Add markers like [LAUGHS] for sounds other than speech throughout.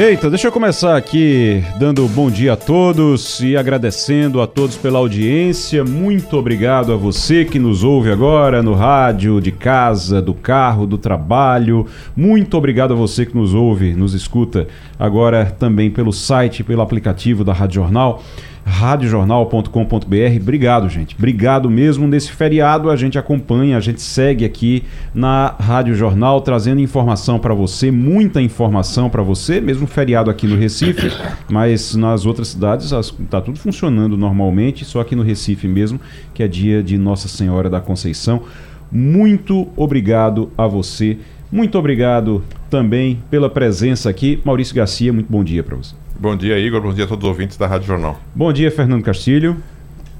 Eita, deixa eu começar aqui dando bom dia a todos e agradecendo a todos pela audiência. Muito obrigado a você que nos ouve agora no rádio, de casa, do carro, do trabalho. Muito obrigado a você que nos ouve, nos escuta agora também pelo site, pelo aplicativo da Rádio Jornal radiojornal.com.br. Obrigado, gente. Obrigado mesmo. Nesse feriado a gente acompanha, a gente segue aqui na Rádio Jornal trazendo informação para você, muita informação para você, mesmo feriado aqui no Recife, [COUGHS] mas nas outras cidades está tudo funcionando normalmente, só aqui no Recife mesmo, que é dia de Nossa Senhora da Conceição. Muito obrigado a você. Muito obrigado também pela presença aqui. Maurício Garcia, muito bom dia para você. Bom dia, Igor. Bom dia a todos os ouvintes da Rádio Jornal. Bom dia, Fernando Castilho.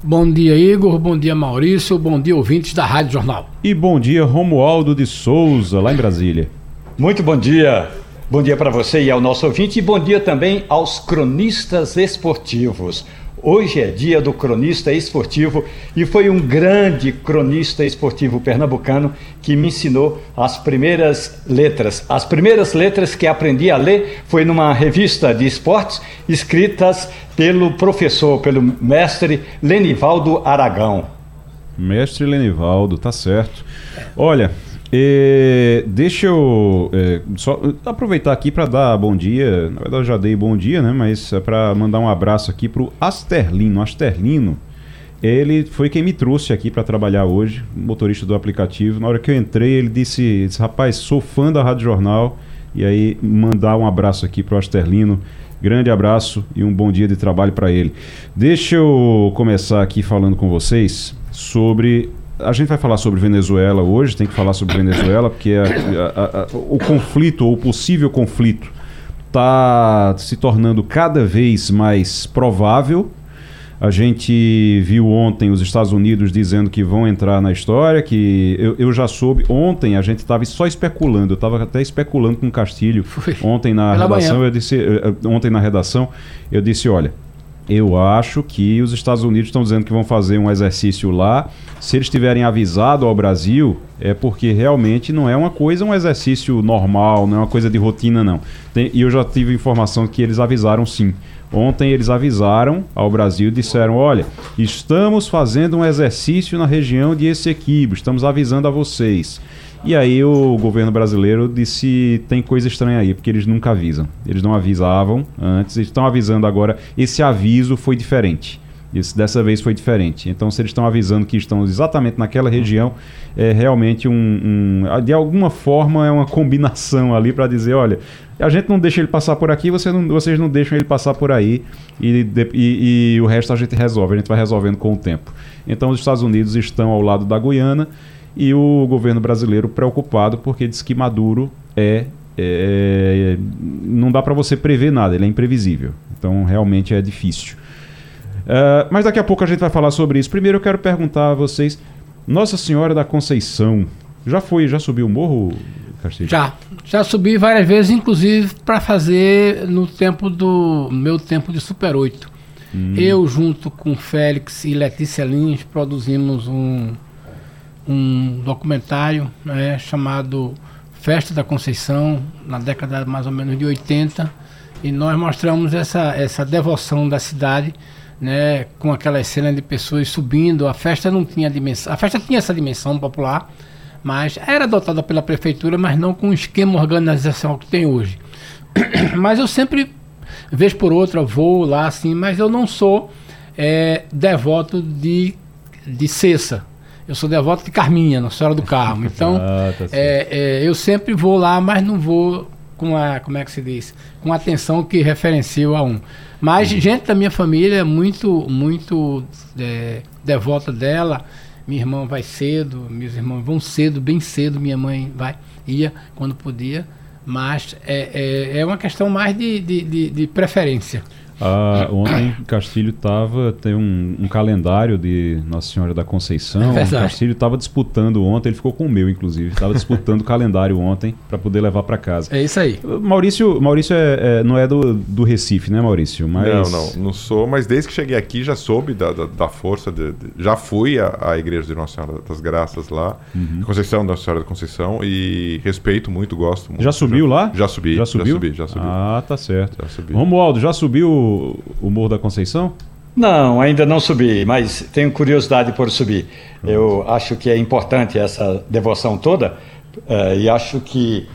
Bom dia, Igor. Bom dia, Maurício. Bom dia, ouvintes da Rádio Jornal. E bom dia, Romualdo de Souza, lá em Brasília. Muito bom dia. Bom dia para você e ao nosso ouvinte. E bom dia também aos cronistas esportivos. Hoje é dia do cronista esportivo e foi um grande cronista esportivo pernambucano que me ensinou as primeiras letras. As primeiras letras que aprendi a ler foi numa revista de esportes escritas pelo professor, pelo mestre Lenivaldo Aragão. Mestre Lenivaldo, tá certo. Olha, é, deixa eu é, só aproveitar aqui para dar bom dia. Na verdade, eu já dei bom dia, né? Mas é para mandar um abraço aqui pro Asterlino. Asterlino, ele foi quem me trouxe aqui para trabalhar hoje, motorista do aplicativo. Na hora que eu entrei, ele disse, disse: Rapaz, sou fã da Rádio Jornal. E aí, mandar um abraço aqui pro Asterlino. Grande abraço e um bom dia de trabalho para ele. Deixa eu começar aqui falando com vocês sobre a gente vai falar sobre Venezuela hoje, tem que falar sobre Venezuela, porque a, a, a, o conflito, ou o possível conflito, está se tornando cada vez mais provável. A gente viu ontem os Estados Unidos dizendo que vão entrar na história, que eu, eu já soube. Ontem a gente estava só especulando, eu estava até especulando com o Castilho. Foi. Ontem na Pela redação, manhã. eu disse. Eh, eh, ontem na redação, eu disse, olha. Eu acho que os Estados Unidos estão dizendo que vão fazer um exercício lá. Se eles tiverem avisado ao Brasil, é porque realmente não é uma coisa, um exercício normal, não é uma coisa de rotina, não. Tem, e eu já tive informação que eles avisaram sim. Ontem eles avisaram ao Brasil e disseram: olha, estamos fazendo um exercício na região de Essequibo, estamos avisando a vocês. E aí o governo brasileiro disse tem coisa estranha aí, porque eles nunca avisam. Eles não avisavam antes, eles estão avisando agora. Esse aviso foi diferente. Isso dessa vez foi diferente. Então, se eles estão avisando que estão exatamente naquela região, é realmente um, um de alguma forma é uma combinação ali para dizer, olha, a gente não deixa ele passar por aqui, você não, vocês não deixam ele passar por aí e, e, e o resto a gente resolve. A gente vai resolvendo com o tempo. Então, os Estados Unidos estão ao lado da Guiana e o governo brasileiro preocupado porque diz que Maduro é, é não dá para você prever nada, ele é imprevisível. Então realmente é difícil. Uh, mas daqui a pouco a gente vai falar sobre isso. Primeiro eu quero perguntar a vocês, Nossa Senhora da Conceição, já foi, já subiu o morro, Castilho? Já, já subi várias vezes, inclusive para fazer no tempo do meu tempo de Super 8. Hum. Eu junto com Félix e Letícia Lins produzimos um um documentário né, chamado Festa da Conceição, na década mais ou menos de 80, e nós mostramos essa, essa devoção da cidade, né, com aquelas cenas de pessoas subindo. A festa não tinha dimensão, a festa tinha essa dimensão popular, mas era adotada pela prefeitura, mas não com o esquema organizacional que tem hoje. [COUGHS] mas eu sempre, vez por outra, vou lá assim, mas eu não sou é, devoto de, de cessa. Eu sou devoto de Carminha, Nossa Senhora do Carmo. [LAUGHS] Então, ah, tá é, é, eu sempre vou lá, mas não vou com a, como é que se diz? Com a atenção que referencio a um. Mas uhum. gente da minha família é muito, muito é, devota dela. Minha irmã vai cedo, meus irmãos vão cedo, bem cedo. Minha mãe vai, ia quando podia. Mas é, é, é uma questão mais de, de, de, de preferência. Ah, ontem Castilho estava tem um, um, calendário de Nossa Senhora da Conceição. É Castilho estava disputando ontem, ele ficou com o meu, inclusive. Estava disputando o calendário ontem para poder levar para casa. É isso aí. Maurício, Maurício é, é, não é do, do Recife, né, Maurício? Mas... Não, não, não sou. Mas desde que cheguei aqui já soube da, da, da força. De, de, já fui à, à, igreja de Nossa Senhora das Graças lá, uhum. Conceição, Nossa Senhora da Conceição, e respeito muito, gosto muito. Já subiu já, lá? Já subi. Já subiu? Já subi, já subi. Ah, tá certo. Já subi. Romualdo, já subiu o, Morro da Conceição? Não, ainda não subi, mas tenho curiosidade por subir. Eu acho que é importante essa devoção toda uh, e acho que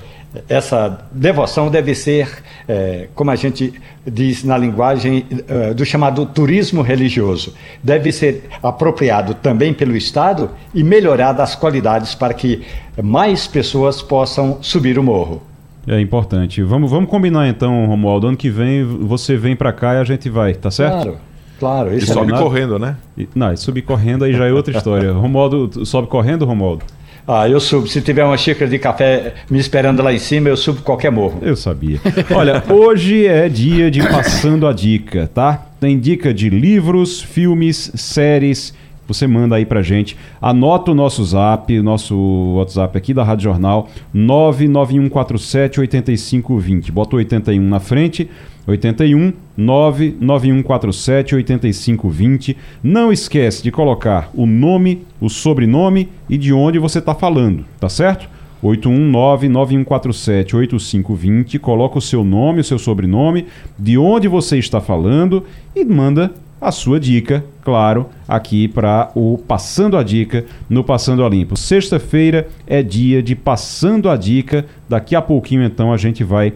essa devoção deve ser, uh, como a gente diz na linguagem uh, do chamado turismo religioso, deve ser apropriado também pelo Estado e melhorado as qualidades para que mais pessoas possam subir o morro. É importante. Vamos, vamos combinar então, Romualdo. Ano que vem você vem para cá e a gente vai, tá certo? Claro. Claro, isso e sobe correndo, né? E, não, subir correndo aí já é outra história. [LAUGHS] Romualdo, sobe correndo, Romualdo? Ah, eu subo. Se tiver uma xícara de café me esperando lá em cima, eu subo qualquer morro. Eu sabia. Olha, hoje é dia de Passando a Dica, tá? Tem dica de livros, filmes, séries você manda aí pra gente. Anota o nosso zap, nosso WhatsApp aqui da Rádio Jornal, 99147 8520. Bota o 81 na frente, 81 99147 8520. Não esquece de colocar o nome, o sobrenome e de onde você está falando, tá certo? 819-9147-8520. Coloca o seu nome, o seu sobrenome, de onde você está falando e manda a sua dica, claro, aqui para o Passando a Dica no Passando a Limpo. Sexta-feira é dia de Passando a Dica. Daqui a pouquinho, então, a gente vai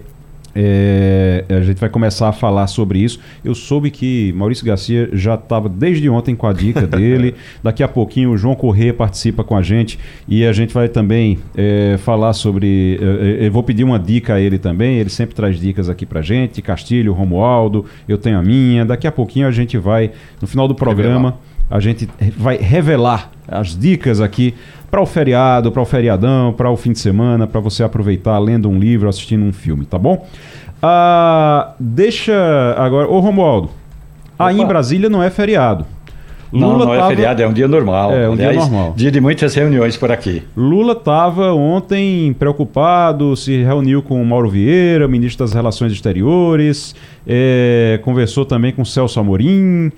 é, a gente vai começar a falar sobre isso. Eu soube que Maurício Garcia já estava desde ontem com a dica [LAUGHS] dele. Daqui a pouquinho o João Corrêa participa com a gente e a gente vai também é, falar sobre. É, é eu vou pedir uma dica a ele também. Ele sempre traz dicas aqui pra gente. Castilho, Romualdo, eu tenho a minha. Daqui a pouquinho a gente vai, no final do programa, revelar. a gente vai revelar as dicas aqui para o feriado, para o feriadão, para o fim de semana, para você aproveitar lendo um livro, assistindo um filme, tá bom? Ah, deixa agora, ô Romualdo, aí em Brasília não é feriado. Lula não, não é tava... feriado, é um dia normal. É, um Aliás, dia normal. Dia de muitas reuniões por aqui. Lula estava ontem preocupado, se reuniu com Mauro Vieira, ministro das Relações Exteriores, é, conversou também com Celso Amorim.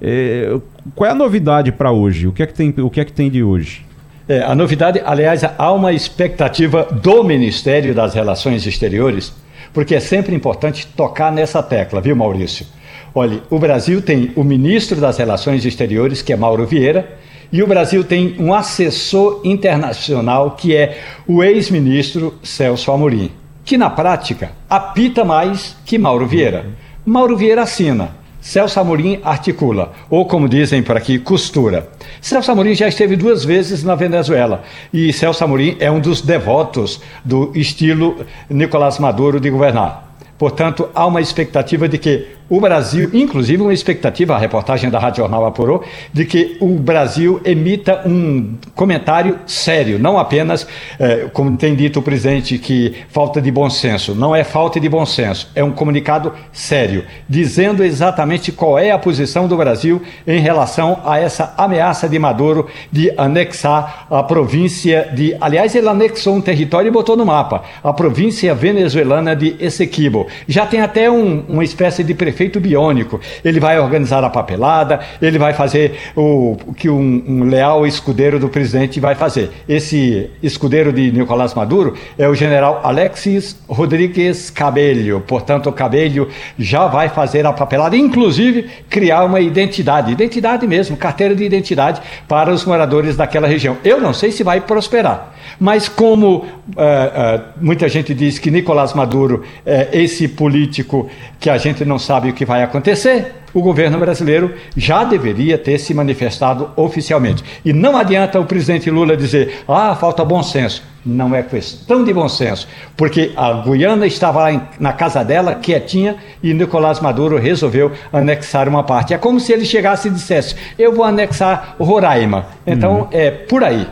É, qual é a novidade para hoje? O que é que tem, o que é que tem de hoje? É, a novidade, aliás, há uma expectativa do Ministério das Relações Exteriores, porque é sempre importante tocar nessa tecla, viu, Maurício? Olha, o Brasil tem o ministro das Relações Exteriores, que é Mauro Vieira, e o Brasil tem um assessor internacional, que é o ex-ministro Celso Amorim, que na prática apita mais que Mauro Vieira. Mauro Vieira assina. Celso Amorim articula, ou como dizem por aqui, costura. Celso Amorim já esteve duas vezes na Venezuela e Celso Amorim é um dos devotos do estilo Nicolás Maduro de governar. Portanto, há uma expectativa de que o Brasil, inclusive uma expectativa, a reportagem da Rádio Jornal apurou, de que o Brasil emita um comentário sério, não apenas, eh, como tem dito o presidente, que falta de bom senso. Não é falta de bom senso, é um comunicado sério, dizendo exatamente qual é a posição do Brasil em relação a essa ameaça de Maduro de anexar a província de. Aliás, ele anexou um território e botou no mapa, a província venezuelana de Essequibo. Já tem até um, uma espécie de prefeito prefeito biônico. Ele vai organizar a papelada, ele vai fazer o, o que um, um, leal escudeiro do presidente vai fazer. Esse escudeiro de Nicolás Maduro é o general Alexis Rodrigues Cabello. Portanto, o Cabello já vai fazer a papelada, inclusive criar uma identidade, identidade mesmo, carteira de identidade para os moradores daquela região. Eu não sei se vai prosperar. Mas como uh, uh, muita gente diz que Nicolás Maduro é esse político que a gente não sabe o que vai acontecer, o governo brasileiro já deveria ter se manifestado oficialmente. E não adianta o presidente Lula dizer, ah, falta bom senso. Não é questão de bom senso, porque a Guiana estava lá em, na casa dela, quietinha, e Nicolás Maduro resolveu anexar uma parte. É como se ele chegasse e dissesse: Eu vou anexar Roraima. Então, hum. é por aí.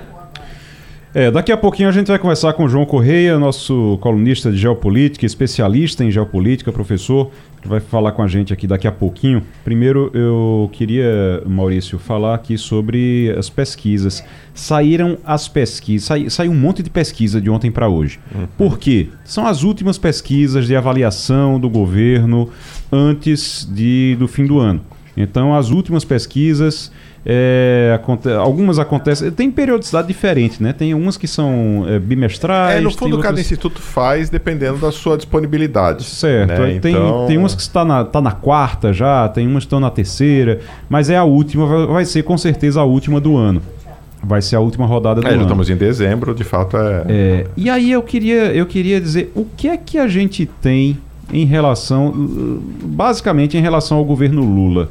É, daqui a pouquinho a gente vai conversar com o João Correia, nosso colunista de geopolítica, especialista em geopolítica, professor, que vai falar com a gente aqui daqui a pouquinho. Primeiro, eu queria, Maurício, falar aqui sobre as pesquisas. Saíram as pesquisas, sai, saiu um monte de pesquisa de ontem para hoje. Uhum. Por quê? São as últimas pesquisas de avaliação do governo antes de, do fim do ano. Então, as últimas pesquisas é, aconte algumas acontecem. Tem periodicidade diferente, né? Tem umas que são é, bimestrais. É, no fundo, cada instituto faz dependendo da sua disponibilidade. Certo. Né? Tem, então... tem umas que está na, tá na quarta já, tem umas que estão na terceira, mas é a última, vai, vai ser com certeza a última do ano. Vai ser a última rodada do é, ano. estamos em dezembro, de fato é... é. E aí eu queria, eu queria dizer, o que é que a gente tem em relação, basicamente em relação ao governo Lula?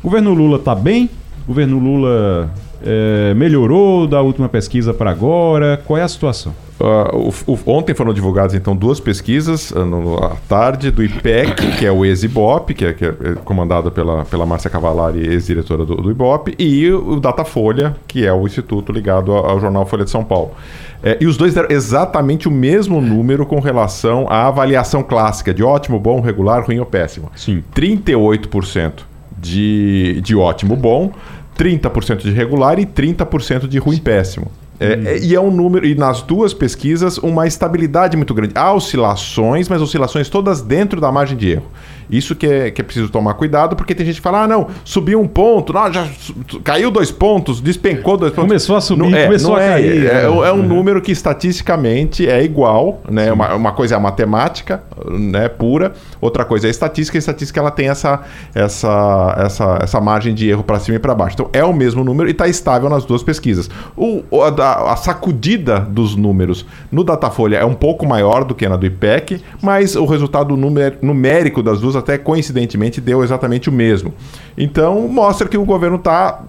O governo Lula está bem? O governo Lula é, melhorou da última pesquisa para agora? Qual é a situação? Uh, o, o, ontem foram divulgadas então duas pesquisas uh, no, à tarde do IPEC, que é o ex-IBOP, que é, que é comandado pela, pela Márcia Cavalari, ex-diretora do, do, IBOP, e o Datafolha, que é o instituto ligado ao, ao jornal Folha de São Paulo. É, e os dois deram exatamente o mesmo número com relação à avaliação clássica de ótimo, bom, regular, ruim ou péssimo. Sim. 38% de, de ótimo, bom. 30% de regular e 30% de ruim péssimo. É, hum. é, e é um número, e nas duas pesquisas, uma estabilidade muito grande. Há oscilações, mas oscilações todas dentro da margem de erro. Isso que é, que é preciso tomar cuidado, porque tem gente que fala: ah, não, subiu um ponto, não, já caiu dois pontos, despencou dois pontos. Começou a subir, não, é, começou a é, cair. É, é, é um uhum. número que estatisticamente é igual, né? Uma, uma, coisa é a matemática, né, pura, outra coisa é a estatística, e a estatística ela tem essa, essa, essa, essa margem de erro para cima e para baixo. Então é o mesmo número e está estável nas duas pesquisas. O, a, a sacudida dos números no Datafolha é um pouco maior do que na do IPEC, mas o resultado numérico das duas até coincidentemente deu exatamente o mesmo. Então mostra que o governo está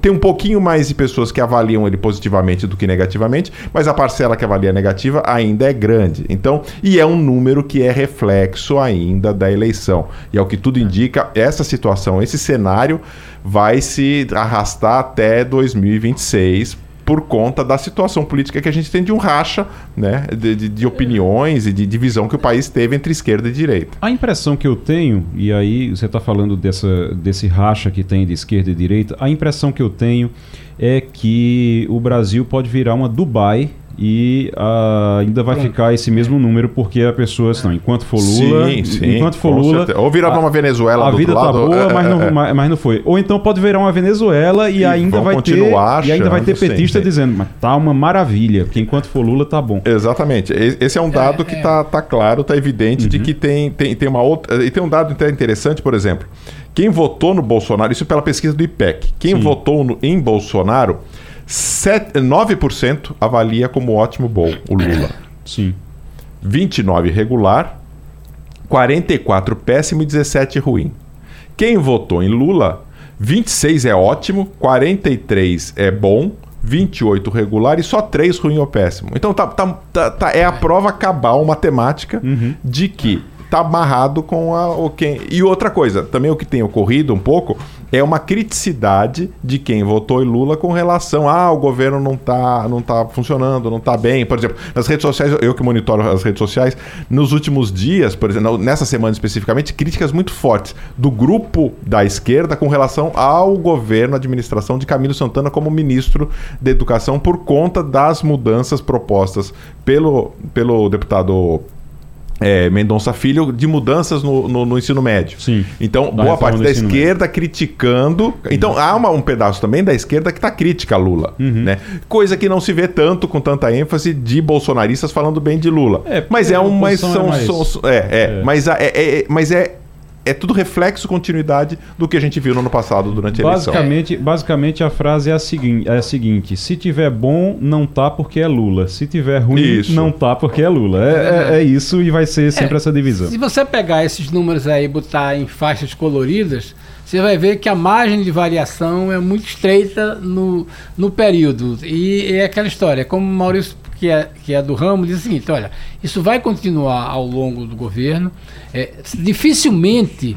tem um pouquinho mais de pessoas que avaliam ele positivamente do que negativamente, mas a parcela que avalia negativa ainda é grande. Então, e é um número que é reflexo ainda da eleição. E ao que tudo indica, essa situação, esse cenário vai se arrastar até 2026 por conta da situação política que a gente tem de um racha né, de, de, de opiniões e de divisão que o país teve entre esquerda e direita. A impressão que eu tenho, e aí você está falando dessa, desse racha que tem de esquerda e direita, a impressão que eu tenho é que o Brasil pode virar uma Dubai e uh, ainda vai ficar esse mesmo número porque a pessoa não enquanto for Lula sim, sim, enquanto for Lula ou virar uma Venezuela a vida tá lado, boa é, mas, não, é, é. mas não foi. Ou então pode virar uma Venezuela e, e ainda vai ter e ainda vai ter petista sim, dizendo mas tá uma maravilha porque enquanto for Lula tá bom. Exatamente. Esse é um dado é, que tá, tá claro tá evidente uhum. de que tem, tem, tem uma outra e tem um dado interessante por exemplo. Quem votou no Bolsonaro isso pela pesquisa do IPEC quem votou no, em Bolsonaro 7, 9% avalia como ótimo bom o Lula. [COUGHS] Sim. 29 regular, 44 péssimo e 17 ruim. Quem votou em Lula, 26 é ótimo, 43 é bom, 28 regular e só 3 ruim ou péssimo. Então tá, tá, tá, tá é a prova cabal matemática uhum. de que tá amarrado com a, o quem. E outra coisa, também o que tem ocorrido um pouco é uma criticidade de quem votou em Lula com relação a ah, o governo não está não tá funcionando, não está bem. Por exemplo, nas redes sociais, eu que monitoro as redes sociais, nos últimos dias, por exemplo, nessa semana especificamente, críticas muito fortes do grupo da esquerda com relação ao governo, administração de Camilo Santana como ministro da Educação por conta das mudanças propostas pelo, pelo deputado é, Mendonça Filho de mudanças no, no, no, ensino médio. Sim. Então, boa parte da esquerda médio. criticando. Então, uhum. há uma, um pedaço também da esquerda que está crítica a Lula. Uhum. Né? Coisa que não se vê tanto, com tanta ênfase, de bolsonaristas falando bem de Lula. É, mas é uma. São, é, são, é, é, é, Mas, é, é, mas é é tudo reflexo, continuidade do que a gente viu no ano passado durante a basicamente, eleição. Basicamente a frase é a, seguinte, é a seguinte: se tiver bom, não tá porque é Lula. Se tiver ruim, isso. não tá porque é Lula. É, é, é isso e vai ser sempre é, essa divisão. Se você pegar esses números aí e botar em faixas coloridas, você vai ver que a margem de variação é muito estreita no, no período. E é aquela história, como o Maurício que é, que é do ramo, diz o seguinte: olha, isso vai continuar ao longo do governo. É, dificilmente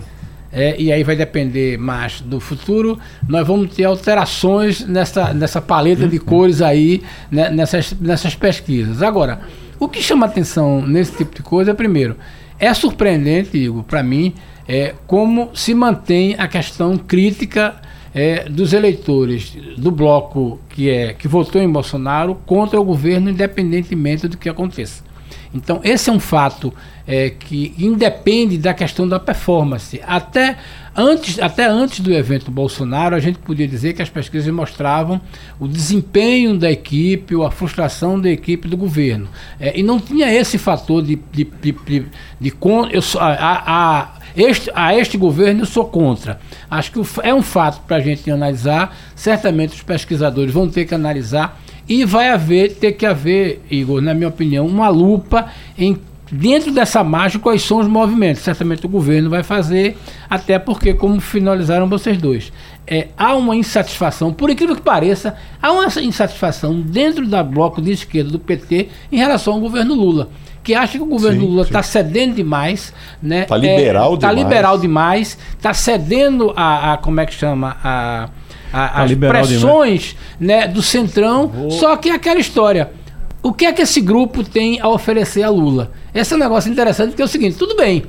é, e aí vai depender mais do futuro, nós vamos ter alterações nessa, nessa paleta de cores aí, né, nessas, nessas pesquisas. Agora, o que chama atenção nesse tipo de coisa é, primeiro, é surpreendente, Igor, para mim, é, como se mantém a questão crítica é, dos eleitores do bloco que, é, que votou em Bolsonaro contra o governo, independentemente do que aconteça. Então, esse é um fato é, que independe da questão da performance. Até antes, até antes do evento Bolsonaro, a gente podia dizer que as pesquisas mostravam o desempenho da equipe ou a frustração da equipe do governo. É, e não tinha esse fator de. de, de, de, de eu, a, a, este, a este governo eu sou contra. Acho que é um fato para a gente analisar. Certamente os pesquisadores vão ter que analisar e vai haver, ter que haver, Igor, na minha opinião, uma lupa em dentro dessa margem quais são os movimentos. Certamente o governo vai fazer, até porque, como finalizaram vocês dois, é, há uma insatisfação, por incrível que pareça, há uma insatisfação dentro da bloco de esquerda do PT em relação ao governo Lula. Que acha que o governo sim, Lula está cedendo demais, né? Está liberal é, tá demais. Está liberal demais, está cedendo a, a, como é que chama, a a, tá as pressões né, do Centrão. Vou... Só que é aquela história. O que é que esse grupo tem a oferecer a Lula? Esse é um negócio interessante, porque é o seguinte, tudo bem.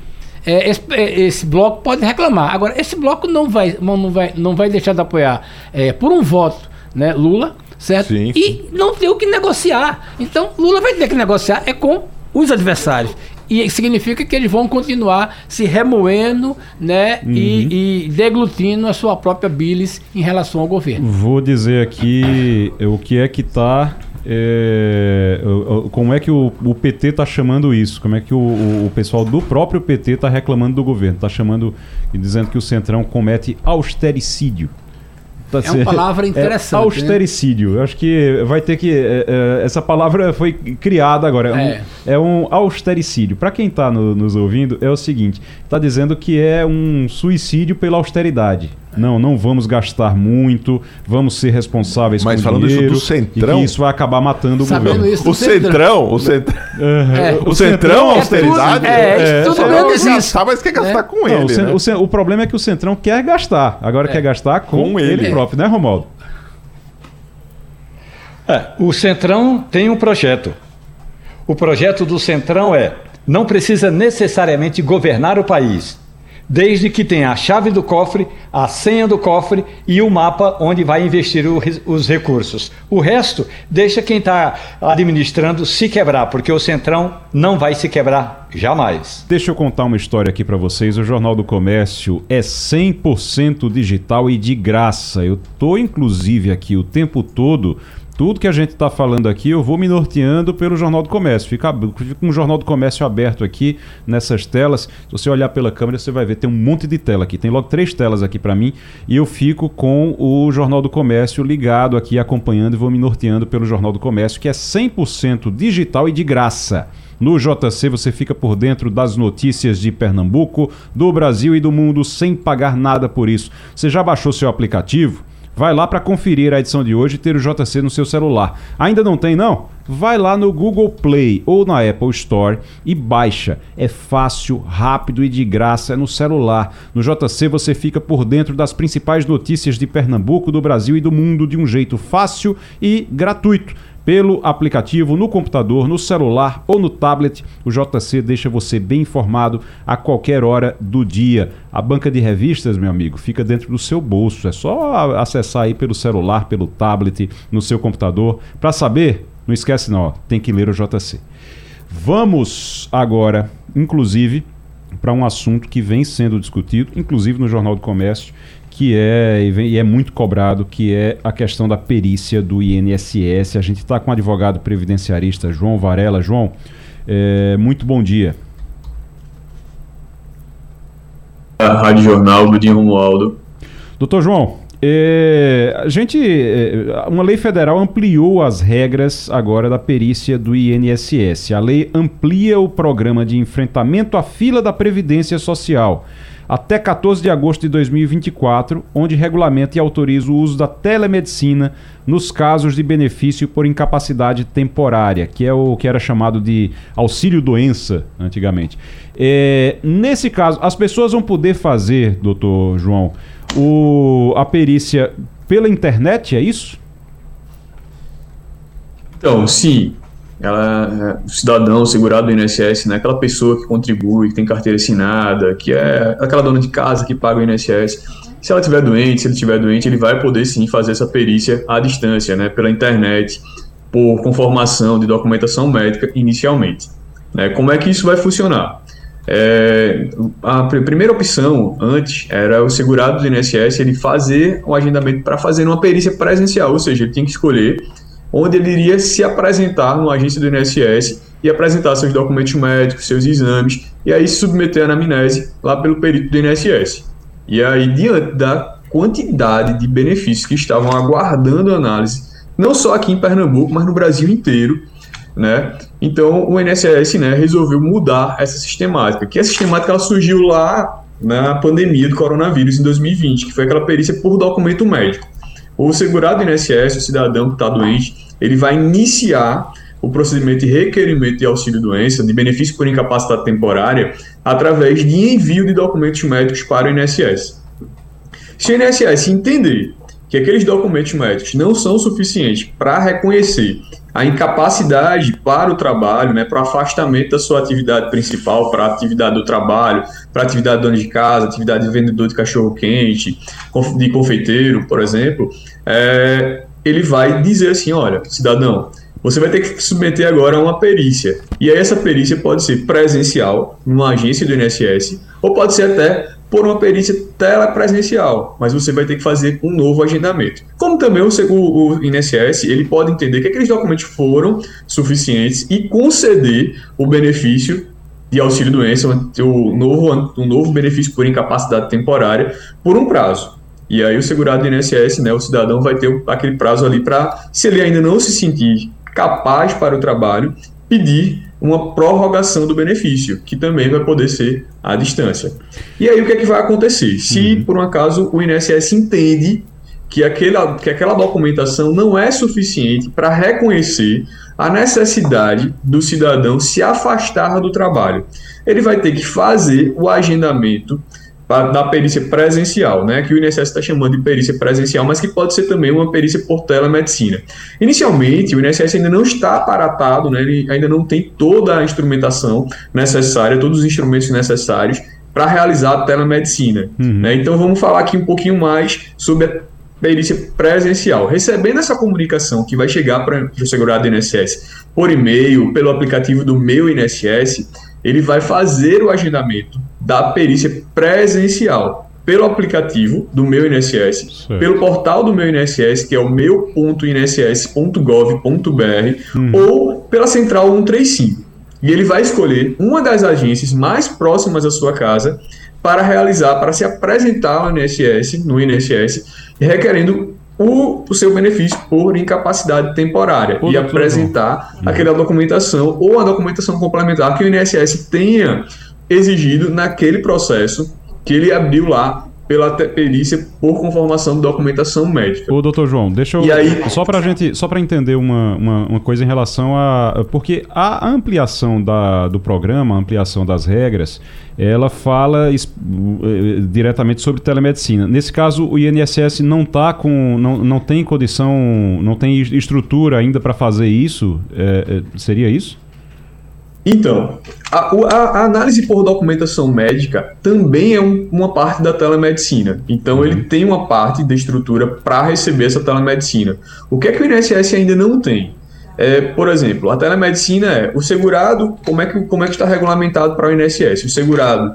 É, esse, é, esse, bloco pode reclamar. Agora, esse bloco não vai, não vai, não vai deixar de apoiar é, por um voto né, Lula, certo? Sim, e não tem o que negociar. Então, Lula vai ter que negociar é com os adversários e significa que eles vão continuar se remoendo né, uhum. e, e, deglutindo a sua própria bilis em relação ao governo. Vou dizer aqui o que é que está. É, como é que o, o PT está chamando isso? Como é que o, o, pessoal do próprio PT está reclamando do governo? Está chamando e dizendo que o Centrão comete austericídio. Tá é uma palavra é interessante. É austericídio. Né? Eu acho que vai ter que. É, é, essa palavra foi criada agora. É, um, é, é um austericídio. Para quem está no, nos ouvindo, é o seguinte: está dizendo que é um suicídio pela austeridade. Não, não vamos gastar muito, vamos ser responsáveis Mas com falando dinheiro, isso do Centrão... E que isso vai acabar matando Sabendo o governo. Isso o Centrão, o, centrão, é, o, o Centrão, é austeridade? É, é, tudo menos isso. Gastar, mas quer gastar com não, ele, o, né? o, problema é que o Centrão quer gastar, agora quer gastar com, com ele, ele próprio, né, Romaldo? É, o Centrão tem um projeto. O projeto do Centrão é não precisa necessariamente governar o país desde que tenha a chave do cofre, a senha do cofre e o mapa onde vai investir o, os recursos. O resto, deixa quem está administrando se quebrar, porque o Centrão não vai se quebrar jamais. Deixa eu contar uma história aqui para vocês. O Jornal do Comércio é 100% digital e de graça. Eu tô inclusive aqui o tempo todo tudo que a gente está falando aqui, eu vou me norteando pelo Jornal do Comércio. Fica, fica um Jornal do Comércio aberto aqui nessas telas. Se você olhar pela câmera, você vai ver, tem um monte de tela aqui. Tem logo três telas aqui para mim. E eu fico com o Jornal do Comércio ligado aqui, acompanhando e vou me norteando pelo Jornal do Comércio, que é 100% digital e de graça. No JC você fica por dentro das notícias de Pernambuco, do Brasil e do mundo sem pagar nada por isso. Você já baixou seu aplicativo? Vai lá para conferir a edição de hoje e ter o JC no seu celular. Ainda não tem, não? Vai lá no Google Play ou na Apple Store e baixa. É fácil, rápido e de graça é no celular. No JC você fica por dentro das principais notícias de Pernambuco, do Brasil e do mundo de um jeito fácil e gratuito pelo aplicativo, no computador, no celular ou no tablet. O JC deixa você bem informado a qualquer hora do dia. A banca de revistas, meu amigo, fica dentro do seu bolso. É só acessar aí pelo celular, pelo tablet, no seu computador. Para saber, não esquece não, ó, tem que ler o JC. Vamos agora, inclusive, para um assunto que vem sendo discutido, inclusive no Jornal do Comércio, que é e é muito cobrado, que é a questão da perícia do INSS. A gente está com o advogado previdenciarista João Varela. João, é, muito bom dia. A Rádio Jornal do Dia Romualdo. Doutor João, é, a gente, é, uma lei federal ampliou as regras agora da perícia do INSS. A lei amplia o programa de enfrentamento à fila da Previdência Social até 14 de agosto de 2024, onde regulamenta e autoriza o uso da telemedicina nos casos de benefício por incapacidade temporária, que é o que era chamado de auxílio-doença antigamente. É, nesse caso, as pessoas vão poder fazer, doutor João, o, a perícia pela internet, é isso? Então, sim. Ela, o cidadão segurado do INSS, né, aquela pessoa que contribui, que tem carteira assinada, que é aquela dona de casa que paga o INSS. Se ela estiver doente, se ele estiver doente, ele vai poder sim fazer essa perícia à distância, né, pela internet, por conformação de documentação médica inicialmente. Né? Como é que isso vai funcionar? É, a primeira opção antes era o segurado do INSS ele fazer um agendamento para fazer uma perícia presencial, ou seja, ele tinha que escolher onde ele iria se apresentar numa agência do INSS e apresentar seus documentos médicos, seus exames, e aí submeter à anamnese lá pelo perito do INSS. E aí, diante da quantidade de benefícios que estavam aguardando análise, não só aqui em Pernambuco, mas no Brasil inteiro, né? Então o INSS né, resolveu mudar essa sistemática, que a sistemática surgiu lá na pandemia do coronavírus em 2020, que foi aquela perícia por documento médico. O segurado INSS, o cidadão que está doente, ele vai iniciar o procedimento de requerimento de auxílio-doença, de benefício por incapacidade temporária, através de envio de documentos médicos para o INSS. Se o INSS entender que aqueles documentos médicos não são suficientes para reconhecer a incapacidade para o trabalho, né, para o afastamento da sua atividade principal, para a atividade do trabalho, para a atividade de dono de casa, atividade de vendedor de cachorro-quente, de confeiteiro, por exemplo, é, ele vai dizer assim, olha, cidadão, você vai ter que submeter agora a uma perícia. E aí essa perícia pode ser presencial, numa agência do INSS, ou pode ser até por uma perícia telepresencial, mas você vai ter que fazer um novo agendamento. Como também o, o, o INSS, ele pode entender que aqueles documentos foram suficientes e conceder o benefício de auxílio-doença, o novo, um novo benefício por incapacidade temporária, por um prazo. E aí o segurado do INSS, né, o cidadão vai ter aquele prazo ali para, se ele ainda não se sentir capaz para o trabalho, pedir uma prorrogação do benefício, que também vai poder ser à distância. E aí o que é que vai acontecer? Se uhum. por um acaso o INSS entende que aquela, que aquela documentação não é suficiente para reconhecer a necessidade do cidadão se afastar do trabalho, ele vai ter que fazer o agendamento da perícia presencial, né, que o INSS está chamando de perícia presencial, mas que pode ser também uma perícia por telemedicina. Inicialmente, o INSS ainda não está aparatado, né, ele ainda não tem toda a instrumentação necessária, todos os instrumentos necessários para realizar a telemedicina. Uhum. Né? Então vamos falar aqui um pouquinho mais sobre a perícia presencial. Recebendo essa comunicação que vai chegar para o segurado do INSS por e-mail, pelo aplicativo do Meu INSS, ele vai fazer o agendamento da perícia presencial pelo aplicativo do meu INSS, certo. pelo portal do meu INSS, que é o meu.inss.gov.br, uhum. ou pela central 135. E ele vai escolher uma das agências mais próximas à sua casa para realizar, para se apresentar ao INSS, no INSS, requerendo o, o seu benefício por incapacidade temporária e apresentar uhum. aquela documentação ou a documentação complementar que o INSS tenha exigido naquele processo que ele abriu lá pela perícia por conformação de documentação médica. Ô, doutor João, deixa eu. E aí... Só para gente, só para entender uma, uma, uma, coisa em relação a. Porque a ampliação da, do programa, a ampliação das regras, ela fala eh, diretamente sobre telemedicina. Nesse caso, o INSS não tá com. não, não tem condição, não tem estrutura ainda para fazer isso. É, é, seria isso? Então, a, a, análise por documentação médica também é um, uma parte da telemedicina. Então, uhum. ele tem uma parte da estrutura para receber essa telemedicina. O que é que o INSS ainda não tem? É, por exemplo, a telemedicina é o segurado, como é que, como é que está regulamentado para o INSS? O segurado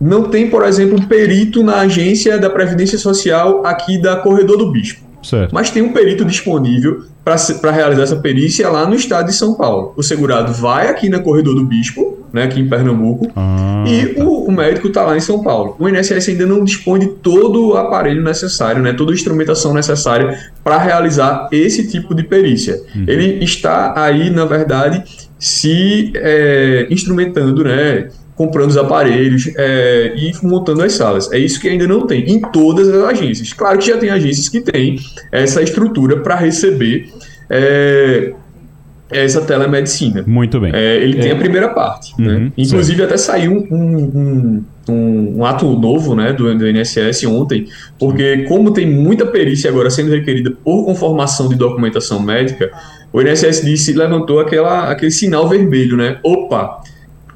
não tem, por exemplo, um perito na agência da Previdência Social aqui da Corredor do Bispo. Certo. Mas tem um perito disponível para realizar essa perícia lá no estado de São Paulo. O segurado vai aqui na Corredor do Bispo, né, aqui em Pernambuco, ah, e tá. o, o, médico está lá em São Paulo. O INSS ainda não dispõe de todo o aparelho necessário, né, toda a instrumentação necessária para realizar esse tipo de perícia. Uhum. Ele está aí, na verdade, se é, instrumentando, né, comprando os aparelhos é, e montando as salas. É isso que ainda não tem em todas as agências. Claro que já tem agências que têm essa estrutura para receber é, essa telemedicina. Muito bem. É, ele tem a primeira parte. Uhum, né? Inclusive, até saiu um, um, um, um, ato novo né, do, do INSS ontem, porque, como tem muita perícia agora sendo requerida por conformação de documentação médica, o INSS disse, levantou aquela, aquele sinal vermelho, né? Opa!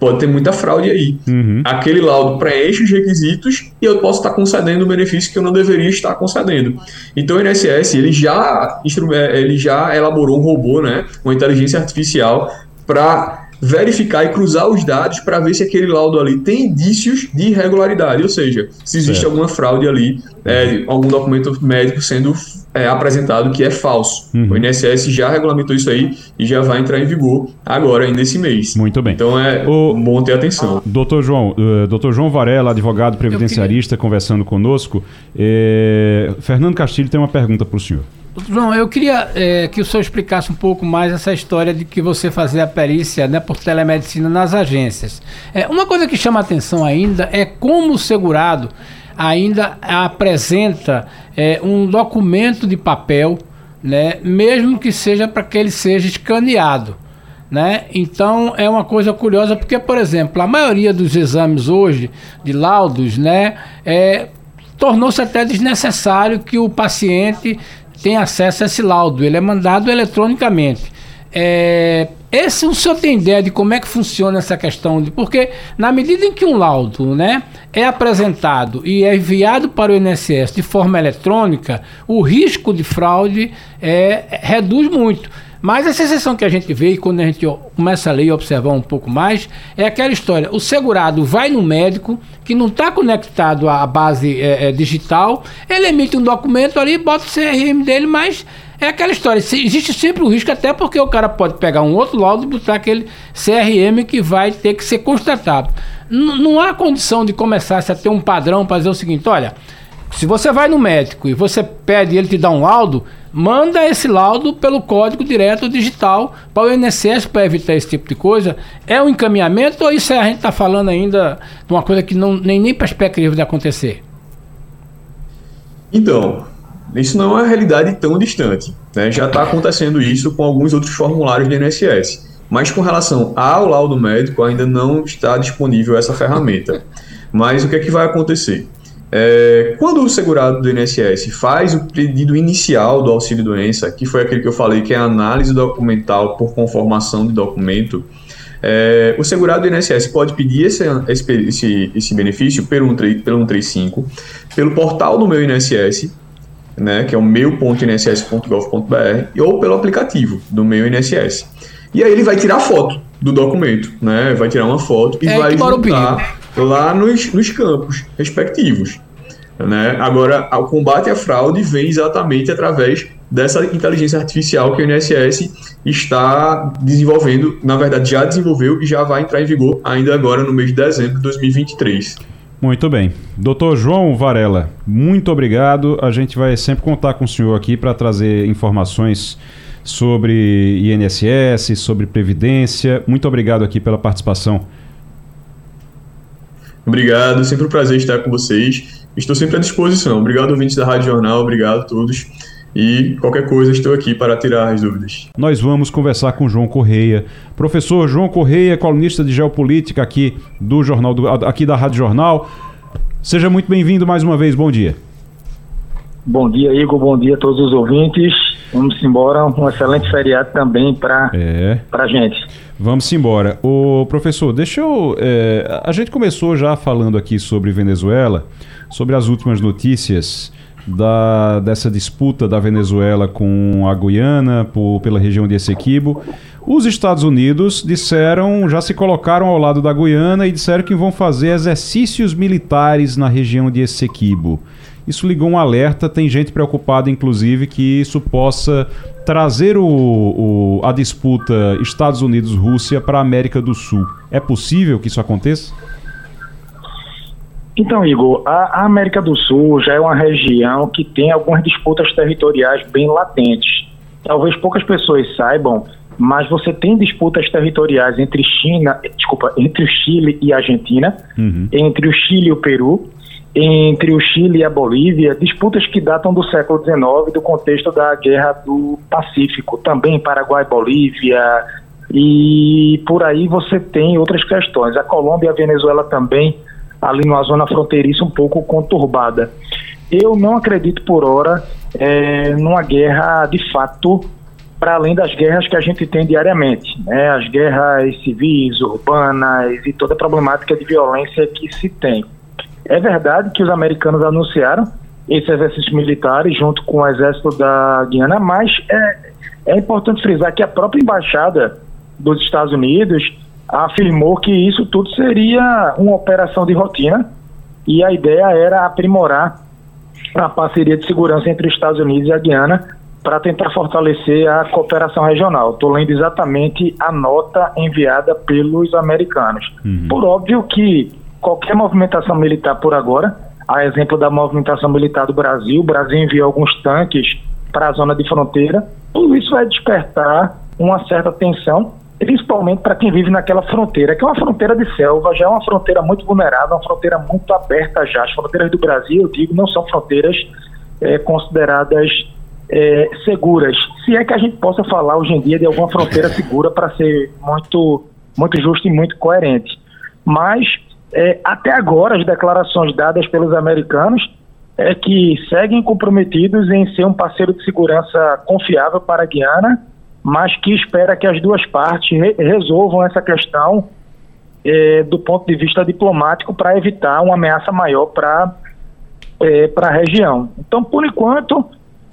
Pode ter muita fraude aí. Uhum. Aquele laudo preenche os requisitos e eu posso estar concedendo um benefício que eu não deveria estar concedendo. Então o INSS ele já, é, ele já elaborou um robô, né, uma inteligência artificial para verificar e cruzar os dados para ver se aquele laudo ali tem indícios de irregularidade, ou seja, se existe certo. alguma fraude ali, é, algum documento médico sendo é, apresentado que é falso. Uhum. O INSS já regulamentou isso aí e já vai entrar em vigor agora, ainda esse mês. Muito bem. Então é o... bom ter atenção. Doutor João, uh, doutor João Varela, advogado previdenciarista, queria... conversando conosco. É... Fernando Castilho tem uma pergunta para o senhor. João, eu queria é, que o senhor explicasse um pouco mais essa história de que você fazia a perícia né, por telemedicina nas agências. É, uma coisa que chama atenção ainda é como o segurado ainda apresenta é, um documento de papel, né, mesmo que seja para que ele seja escaneado. Né? Então é uma coisa curiosa porque, por exemplo, a maioria dos exames hoje de laudos, né, é, tornou-se até desnecessário que o paciente tenha acesso a esse laudo. Ele é mandado eletronicamente. É, esse o senhor tem ideia de como é que funciona essa questão de porque na medida em que um laudo, né, é apresentado e é enviado para o INSS de forma eletrônica, o risco de fraude é, reduz muito. Mas a sensação que a gente vê, e quando a gente começa a ler e observar um pouco mais, é aquela história: o segurado vai no médico, que não está conectado à base é, é, digital, ele emite um documento ali, bota o CRM dele, mas é aquela história, existe sempre o risco, até porque o cara pode pegar um outro laudo e botar aquele CRM que vai ter que ser constatado. N não há condição de começar a ter um padrão para dizer o seguinte: olha, se você vai no médico e você pede ele te dar um laudo, manda esse laudo pelo código direto digital para o INSS para evitar esse tipo de coisa. É um encaminhamento ou isso é, a gente está falando ainda de uma coisa que não, nem, nem perspectiva de acontecer? Então, isso não é uma realidade tão distante. Né? Já está acontecendo isso com alguns outros formulários do INSS. Mas com relação ao laudo médico, ainda não está disponível essa ferramenta. Mas o que é que vai acontecer? É, quando o segurado do INSS faz o pedido inicial do auxílio-doença, que foi aquele que eu falei que é a análise documental por conformação de documento, é, o segurado do INSS pode pedir esse, esse, esse benefício pelo, pelo 135, pelo portal do meu INSS, né, que é o meu.inss.gov.br, ou pelo aplicativo do meu INSS. E aí ele vai tirar foto do documento, né? Vai tirar uma foto e é, vai juntar lá nos, nos campos respectivos. Né? Agora, o combate à fraude vem exatamente através dessa inteligência artificial que o INSS está desenvolvendo, na verdade já desenvolveu e já vai entrar em vigor ainda agora no mês de dezembro de 2023. Muito bem. Doutor João Varela, muito obrigado. A gente vai sempre contar com o senhor aqui para trazer informações sobre INSS, sobre Previdência. Muito obrigado aqui pela participação. Obrigado, sempre um prazer estar com vocês. Estou sempre à disposição. Obrigado, ouvintes da Rádio Jornal, obrigado a todos. E qualquer coisa, estou aqui para tirar as dúvidas. Nós vamos conversar com João Correia. Professor João Correia, colunista de geopolítica aqui do jornal do, aqui da Rádio Jornal. Seja muito bem-vindo mais uma vez. Bom dia. Bom dia, Igor. Bom dia a todos os ouvintes. Vamos embora. Um excelente feriado também para é. a gente. Vamos embora. O professor, deixa eu. É, a gente começou já falando aqui sobre Venezuela, sobre as últimas notícias da, dessa disputa da Venezuela com a Guiana por, pela região de Essequibo. Os Estados Unidos disseram, já se colocaram ao lado da Guiana e disseram que vão fazer exercícios militares na região de Essequibo. Isso ligou um alerta, tem gente preocupada, inclusive, que isso possa trazer o, o a disputa Estados Unidos-Rússia para a América do Sul. É possível que isso aconteça? Então, Igor, a, América do Sul já é uma região que tem algumas disputas territoriais bem latentes. Talvez poucas pessoas saibam, mas você tem disputas territoriais entre China, desculpa, entre o Chile e a Argentina, uhum. entre o Chile e o Peru, entre o Chile e a Bolívia, disputas que datam do século XIX, do contexto da Guerra do Pacífico, também Paraguai, Bolívia, e por aí você tem outras questões. A Colômbia e a Venezuela também, ali numa zona fronteiriça um pouco conturbada. Eu não acredito por hora é, numa guerra de fato para além das guerras que a gente tem diariamente, né? as guerras civis, urbanas e toda a problemática de violência que se tem. É verdade que os americanos anunciaram esses exercícios militares junto com o exército da Guiana, mas é, é importante frisar que a própria embaixada dos Estados Unidos afirmou que isso tudo seria uma operação de rotina e a ideia era aprimorar a parceria de segurança entre os Estados Unidos e a Guiana para tentar fortalecer a cooperação regional. Estou lendo exatamente a nota enviada pelos americanos. Uhum. Por óbvio que qualquer movimentação militar por agora, a exemplo da movimentação militar do Brasil, o Brasil enviou alguns tanques para a zona de fronteira, tudo isso vai despertar uma certa tensão, principalmente para quem vive naquela fronteira, que é uma fronteira de selva, já é uma fronteira muito vulnerável, uma fronteira muito aberta já. As fronteiras do Brasil, eu digo, não são fronteiras é, consideradas é, seguras. Se é que a gente possa falar hoje em dia de alguma fronteira segura para ser muito, muito justo e muito coerente. Mas é, até agora as declarações dadas pelos americanos é que seguem comprometidos em ser um parceiro de segurança confiável para a Guiana, mas que espera que as duas partes re resolvam essa questão é, do ponto de vista diplomático para evitar uma ameaça maior para é, para a região. Então, por enquanto,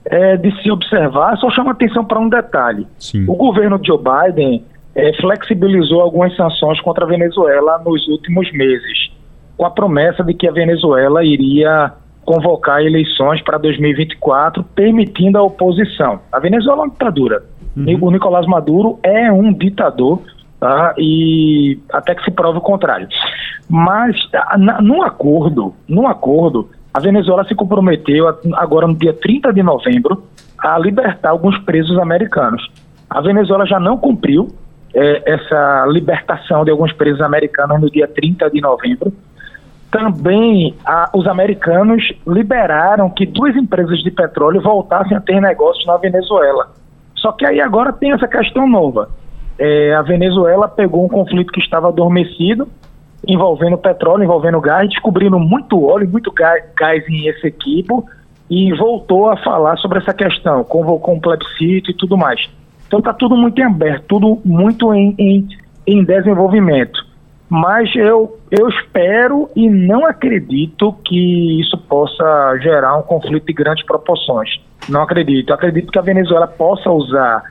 é, de se observar, só chama atenção para um detalhe. Sim. O governo Joe Biden é, flexibilizou algumas sanções contra a Venezuela nos últimos meses, com a promessa de que a Venezuela iria convocar eleições para 2024, permitindo a oposição. A Venezuela é uma ditadura. Uhum. O Nicolás Maduro é um ditador, tá? e até que se prove o contrário. Mas, na, num acordo, num acordo, a Venezuela se comprometeu agora no dia 30 de novembro a libertar alguns presos americanos. A Venezuela já não cumpriu é, essa libertação de alguns presos americanos no dia 30 de novembro. Também a, os americanos liberaram que duas empresas de petróleo voltassem a ter negócios na Venezuela. Só que aí agora tem essa questão nova. É, a Venezuela pegou um conflito que estava adormecido envolvendo petróleo, envolvendo gás, descobrindo muito óleo, muito gás, gás em Essequibo e voltou a falar sobre essa questão, convocou um plebiscito e tudo mais. Então está tudo muito em aberto, tudo muito em, em, em desenvolvimento. Mas eu, eu espero e não acredito que isso possa gerar um conflito de grandes proporções. Não acredito. Eu acredito que a Venezuela possa usar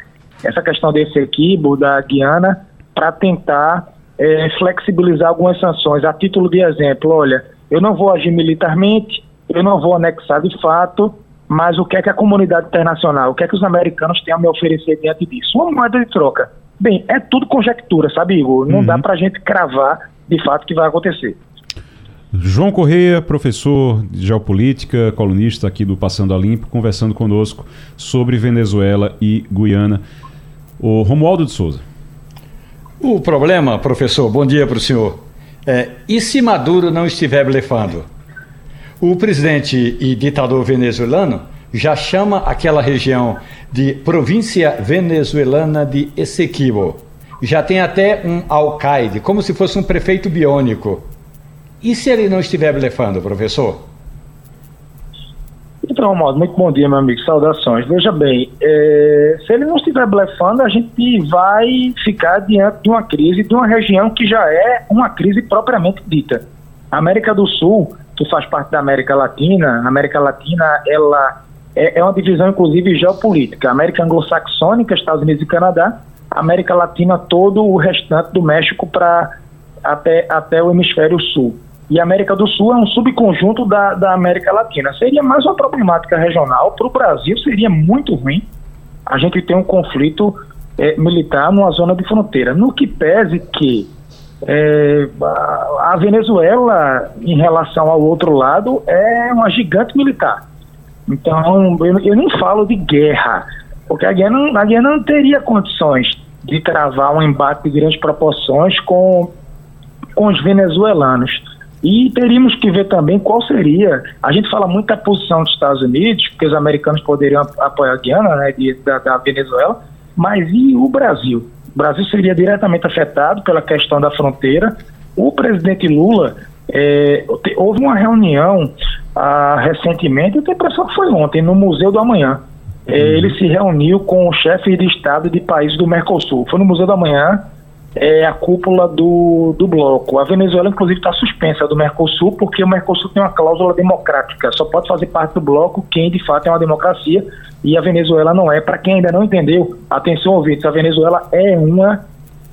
essa questão desse equibo da Guiana para tentar é, flexibilizar algumas sanções. A título de exemplo, olha, eu não vou agir militarmente, eu não vou anexar de fato, mas o que é que a comunidade internacional, o que é que os americanos têm a me oferecer diante disso? Uma moeda de troca. Bem, é tudo conjectura, sabe, Igor? Não uhum. dá para a gente cravar de fato o que vai acontecer. João Correia, professor de geopolítica, colunista aqui do Passando a Limpo, conversando conosco sobre Venezuela e Guiana. O Romualdo de Souza. O problema, professor, bom dia para o senhor. É, e se Maduro não estiver blefando? O presidente e ditador venezuelano já chama aquela região de província venezuelana de Essequibo. Já tem até um alcaide, como se fosse um prefeito biônico. E se ele não estiver blefando, professor? Então, modo, muito bom dia, meu amigo. Saudações. Veja bem, é, se ele não estiver blefando, a gente vai ficar diante de uma crise de uma região que já é uma crise propriamente dita. A América do Sul, que faz parte da América Latina, a América Latina, ela é, é uma divisão, inclusive, geopolítica. A América anglo-saxônica, Estados Unidos e Canadá, a América Latina, todo o restante do México para até, até o hemisfério sul. E a América do Sul é um subconjunto da, da América Latina. Seria mais uma problemática regional. Para o Brasil seria muito ruim a gente ter um conflito é, militar numa zona de fronteira. No que pese que é, a Venezuela, em relação ao outro lado, é uma gigante militar. Então, eu, eu nem falo de guerra, porque a guerra, não, a guerra não teria condições de travar um embate de grandes proporções com, com os venezuelanos. E teríamos que ver também qual seria. A gente fala muito da posição dos Estados Unidos, porque os americanos poderiam apoiar a Guiana, né, de, da, da Venezuela, mas e o Brasil? O Brasil seria diretamente afetado pela questão da fronteira. O presidente Lula é, houve uma reunião ah, recentemente, eu tenho a impressão que foi ontem, no Museu do Amanhã. É, uhum. ele se reuniu com o chefe de Estado de países do Mercosul. Foi no Museu do Amanhã, é a cúpula do, do bloco. A Venezuela, inclusive, está suspensa do Mercosul, porque o Mercosul tem uma cláusula democrática. Só pode fazer parte do bloco quem, de fato, é uma democracia. E a Venezuela não é. Para quem ainda não entendeu, atenção, ouvintes, a Venezuela é uma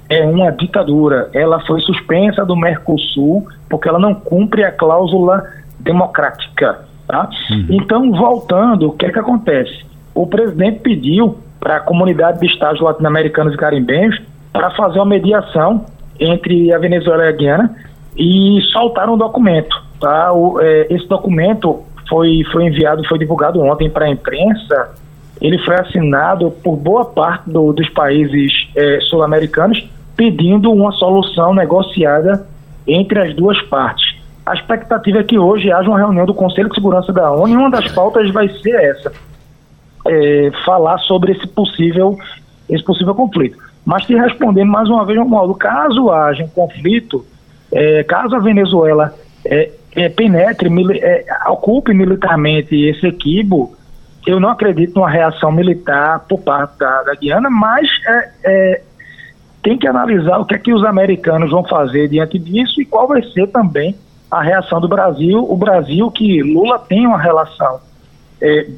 é uma ditadura. Ela foi suspensa do Mercosul porque ela não cumpre a cláusula democrática. Tá? Uhum. Então, voltando, o que é que acontece? O presidente pediu para a comunidade de estados latino-americanos e caribenhos para fazer uma mediação entre a Venezuela e a Guiana e soltaram um documento. Tá? O, é, esse documento foi, foi enviado, foi divulgado ontem para a imprensa. Ele foi assinado por boa parte do, dos países é, sul-americanos pedindo uma solução negociada entre as duas partes. A expectativa é que hoje haja uma reunião do Conselho de Segurança da ONU e uma das pautas vai ser essa: é, falar sobre esse possível, esse possível conflito. Mas te respondendo mais uma vez, modo, caso haja um conflito, é, caso a Venezuela é, é penetre, é, ocupe militarmente esse equibo, eu não acredito numa reação militar por parte da, da Guiana, mas é, é tem que analisar o que é que os americanos vão fazer diante disso e qual vai ser também a reação do Brasil. O Brasil, que Lula tem uma relação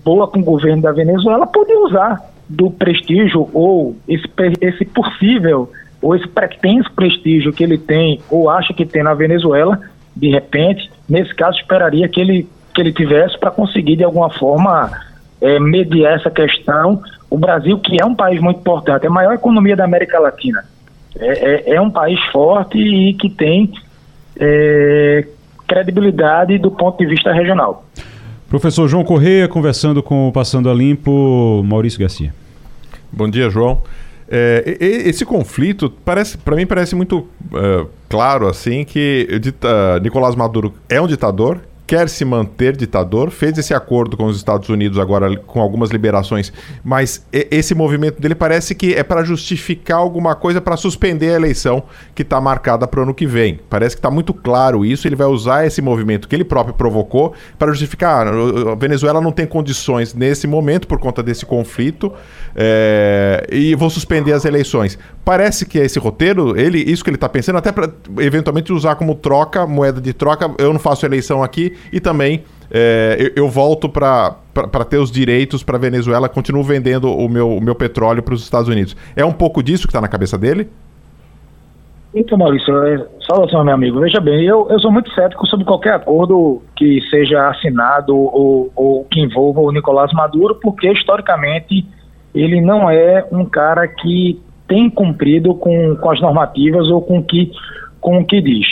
boa com o governo da Venezuela, pode usar do prestígio ou esse, esse possível ou esse pretenso prestígio que ele tem ou acha que tem na Venezuela, de repente, nesse caso, esperaria que ele, que ele tivesse para conseguir, de alguma forma, é, mediar essa questão. O Brasil, que é um país muito importante, é a maior economia da América Latina, é, é, é um país forte e que tem é, credibilidade do ponto de vista regional. Professor João Correia conversando com o Passando a Limpo, Maurício Garcia. Bom dia, João. É, esse conflito parece, para mim parece muito uh, claro assim que uh, Nicolás Maduro é um ditador quer se manter ditador, fez esse acordo com os Estados Unidos agora com algumas liberações, mas esse movimento dele parece que é para justificar alguma coisa para suspender a eleição que está marcada para o ano que vem. Parece que está muito claro isso. Ele vai usar esse movimento que ele próprio provocou para justificar. Ah, a Venezuela não tem condições nesse momento por conta desse conflito é, e vou suspender as eleições. Parece que é esse roteiro, ele, isso que ele está pensando, até para eventualmente usar como troca, moeda de troca. Eu não faço eleição aqui e também é, eu, eu, volto para ter os direitos para Venezuela, continuo vendendo o meu, o meu petróleo para os Estados Unidos. É um pouco disso que está na cabeça dele? Então, Maurício, é, saudação, meu amigo. Veja bem, eu, eu sou muito cético sobre qualquer acordo que seja assinado ou, ou que envolva o Nicolás Maduro, porque historicamente ele não é um cara que tem cumprido com, com as normativas ou com, que, com o que diz.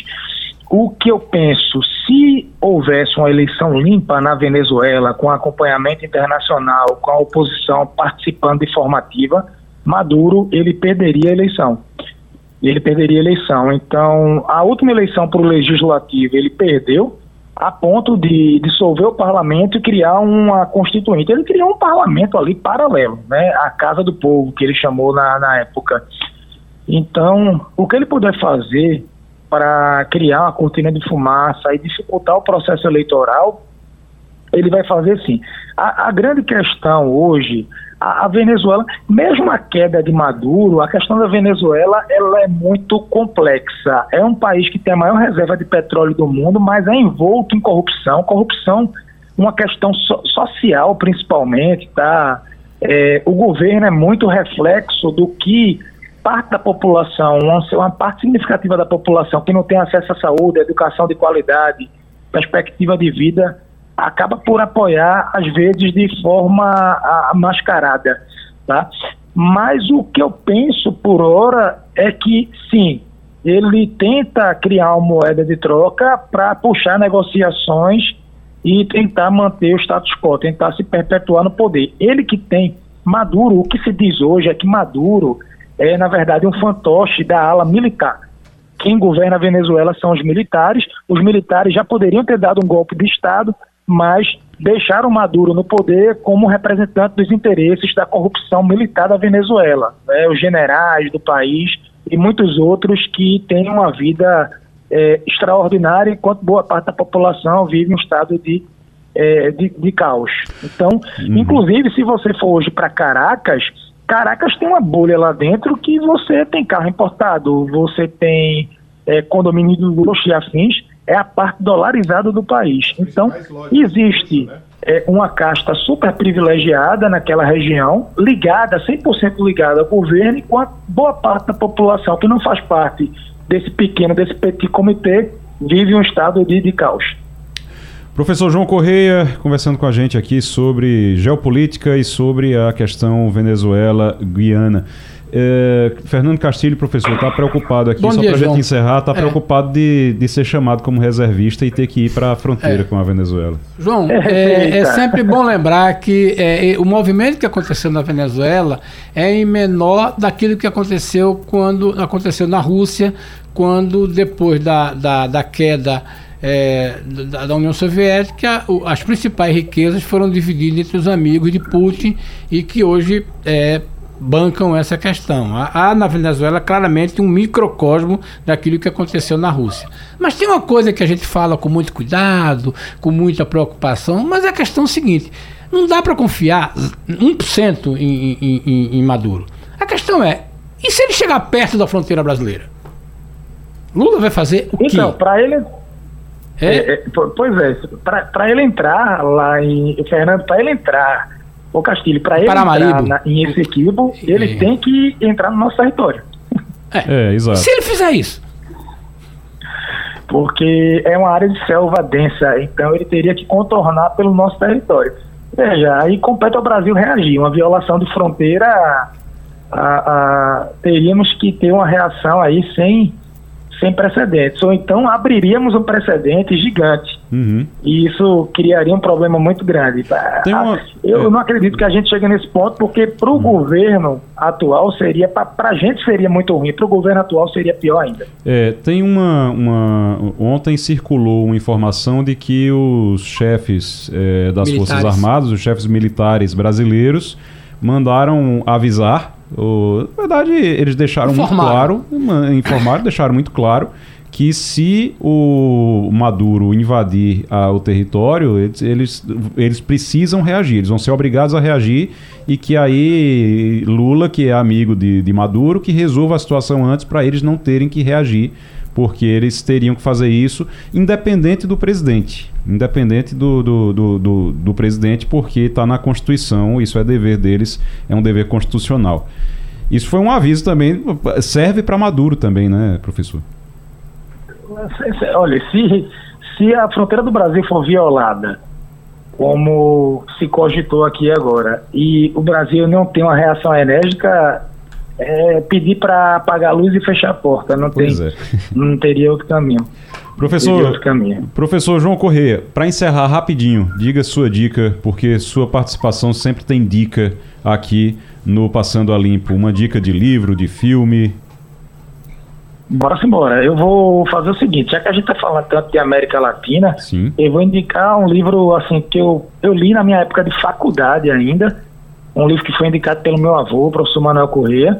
O que eu penso, se houvesse uma eleição limpa na Venezuela, com acompanhamento internacional, com a oposição participando de formativa, Maduro ele perderia a eleição. Ele perderia a eleição. Então, a última eleição para o legislativo ele perdeu a ponto de dissolver o parlamento e criar uma constituinte. Ele criou um parlamento ali paralelo, né? A Casa do Povo, que ele chamou na, na época. Então, o que ele puder fazer para criar uma cortina de fumaça e dificultar o processo eleitoral, ele vai fazer sim. A, a grande questão hoje, a, a, Venezuela, mesmo a queda de Maduro, a questão da Venezuela ela é muito complexa. É um país que tem a maior reserva de petróleo do mundo, mas é envolto em corrupção. Corrupção, uma questão so, social principalmente, tá? É, o governo é muito reflexo do que parte da população, uma, parte significativa da população que não tem acesso à saúde, à educação de qualidade, perspectiva de vida, acaba por apoiar, às vezes, de forma mascarada. Tá? Mas o que eu penso por hora é que, sim, ele tenta criar uma moeda de troca para puxar negociações e tentar manter o status quo, tentar se perpetuar no poder. Ele que tem Maduro, o que se diz hoje é que Maduro é, na verdade, um fantoche da ala militar. Quem governa a Venezuela são os militares. Os militares já poderiam ter dado um golpe de Estado, mas deixaram Maduro no poder como representante dos interesses da corrupção militar da Venezuela. Né? Os generais do país e muitos outros que têm uma vida é, extraordinária, enquanto boa parte da população vive em um estado de, é, de, de, caos. Então, uhum. inclusive, se você for hoje para Caracas, Caracas tem uma bolha lá dentro que você tem carro importado, você tem é, condomínio de luxo e afins, é a parte dolarizada do país. Então, existe é, uma casta super privilegiada naquela região, ligada, 100% ligada ao governo, enquanto boa parte da população que não faz parte desse pequeno, desse petit comitê, vive um estado de, de caos. Professor João Correia conversando com a gente aqui sobre geopolítica e sobre a questão Venezuela-Guiana. É, Fernando Castilho, professor, está preocupado aqui, Bom só para a gente encerrar, está é. preocupado de, de ser chamado como reservista e ter que ir para a fronteira é. com a Venezuela. João, é, é sempre bom lembrar que é, o movimento que aconteceu na Venezuela é em menor daquilo que aconteceu quando aconteceu na Rússia, quando depois da, da, da queda é, da, da, União Soviética, as principais riquezas foram divididas entre os amigos de Putin e que hoje é, bancam essa questão. Há na Venezuela claramente um microcosmo daquilo que aconteceu na Rússia. Mas tem uma coisa que a gente fala com muito cuidado, com muita preocupação, mas é a questão seguinte: não dá para confiar 1% em, em, em, em Maduro. A questão é: e se ele chegar perto da fronteira brasileira? Lula vai fazer o então, quê? Então, para ele. É? É, é, pois é, para ele entrar lá em. Fernando, para ele entrar Ô Castilho, para ele entrar na, em Essequibo, ele é. tem que entrar no nosso território. É, é exato. Se ele fizer isso? Porque é uma área de selva densa, então ele teria que contornar pelo nosso território. Veja, aí compete ao Brasil reagir. Uma violação de fronteira, a, a, teríamos que ter uma reação aí sem sem precedentes. Ou então abriríamos um precedente gigante. Uhum. E isso criaria um problema muito grande. Uma... Eu é. não acredito que a gente chegue nesse ponto, porque para o uhum. governo atual seria, para a gente seria muito ruim, para o governo atual seria pior ainda. É, tem uma, uma. Ontem circulou uma informação de que os chefes é, das militares. Forças Armadas, os chefes militares brasileiros, mandaram avisar o, na verdade, eles deixaram informaram. muito claro, informaram, [LAUGHS] deixaram muito claro que se o Maduro invadir a, o território, eles, eles, eles, precisam reagir, eles vão ser obrigados a reagir e que aí Lula, que é amigo de, de Maduro, que resolva a situação antes para eles não terem que reagir porque eles teriam que fazer isso independente do presidente. Independente do, do, do, do, do presidente, porque está na Constituição, isso é dever deles, é um dever constitucional. Isso foi um aviso também, serve para Maduro também, né, professor? Olha, se, se a fronteira do Brasil for violada, como se cogitou aqui agora, e o Brasil não tem uma reação enérgica, é, pedir para apagar a luz e fechar a porta. Não, tem, é. não teria outro caminho. Professor, outro caminho. professor João Corrêa, para encerrar rapidinho, diga sua dica, porque sua participação sempre tem dica aqui no Passando a Limpo. Uma dica de livro, de filme. Bora embora. Eu vou fazer o seguinte, já que a gente está falando tanto de América Latina, Sim. eu vou indicar um livro assim que eu, eu li na minha época de faculdade ainda, um livro que foi indicado pelo meu avô, o professor Manuel Corrêa,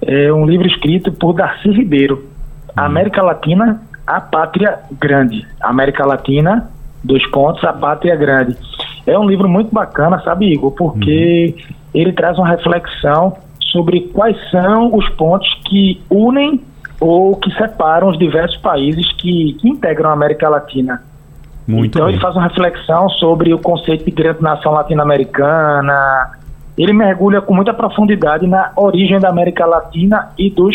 é um livro escrito por Darcy Ribeiro, uhum. América Latina, a Pátria Grande. América Latina, dois pontos, a Pátria Grande. É um livro muito bacana, sabe, Igor, porque uhum. ele traz uma reflexão sobre quais são os pontos que unem ou que separam os diversos países que, que integram a América Latina. Muito então bem. ele faz uma reflexão sobre o conceito de grande nação latino-americana, ele mergulha com muita profundidade na origem da América Latina e dos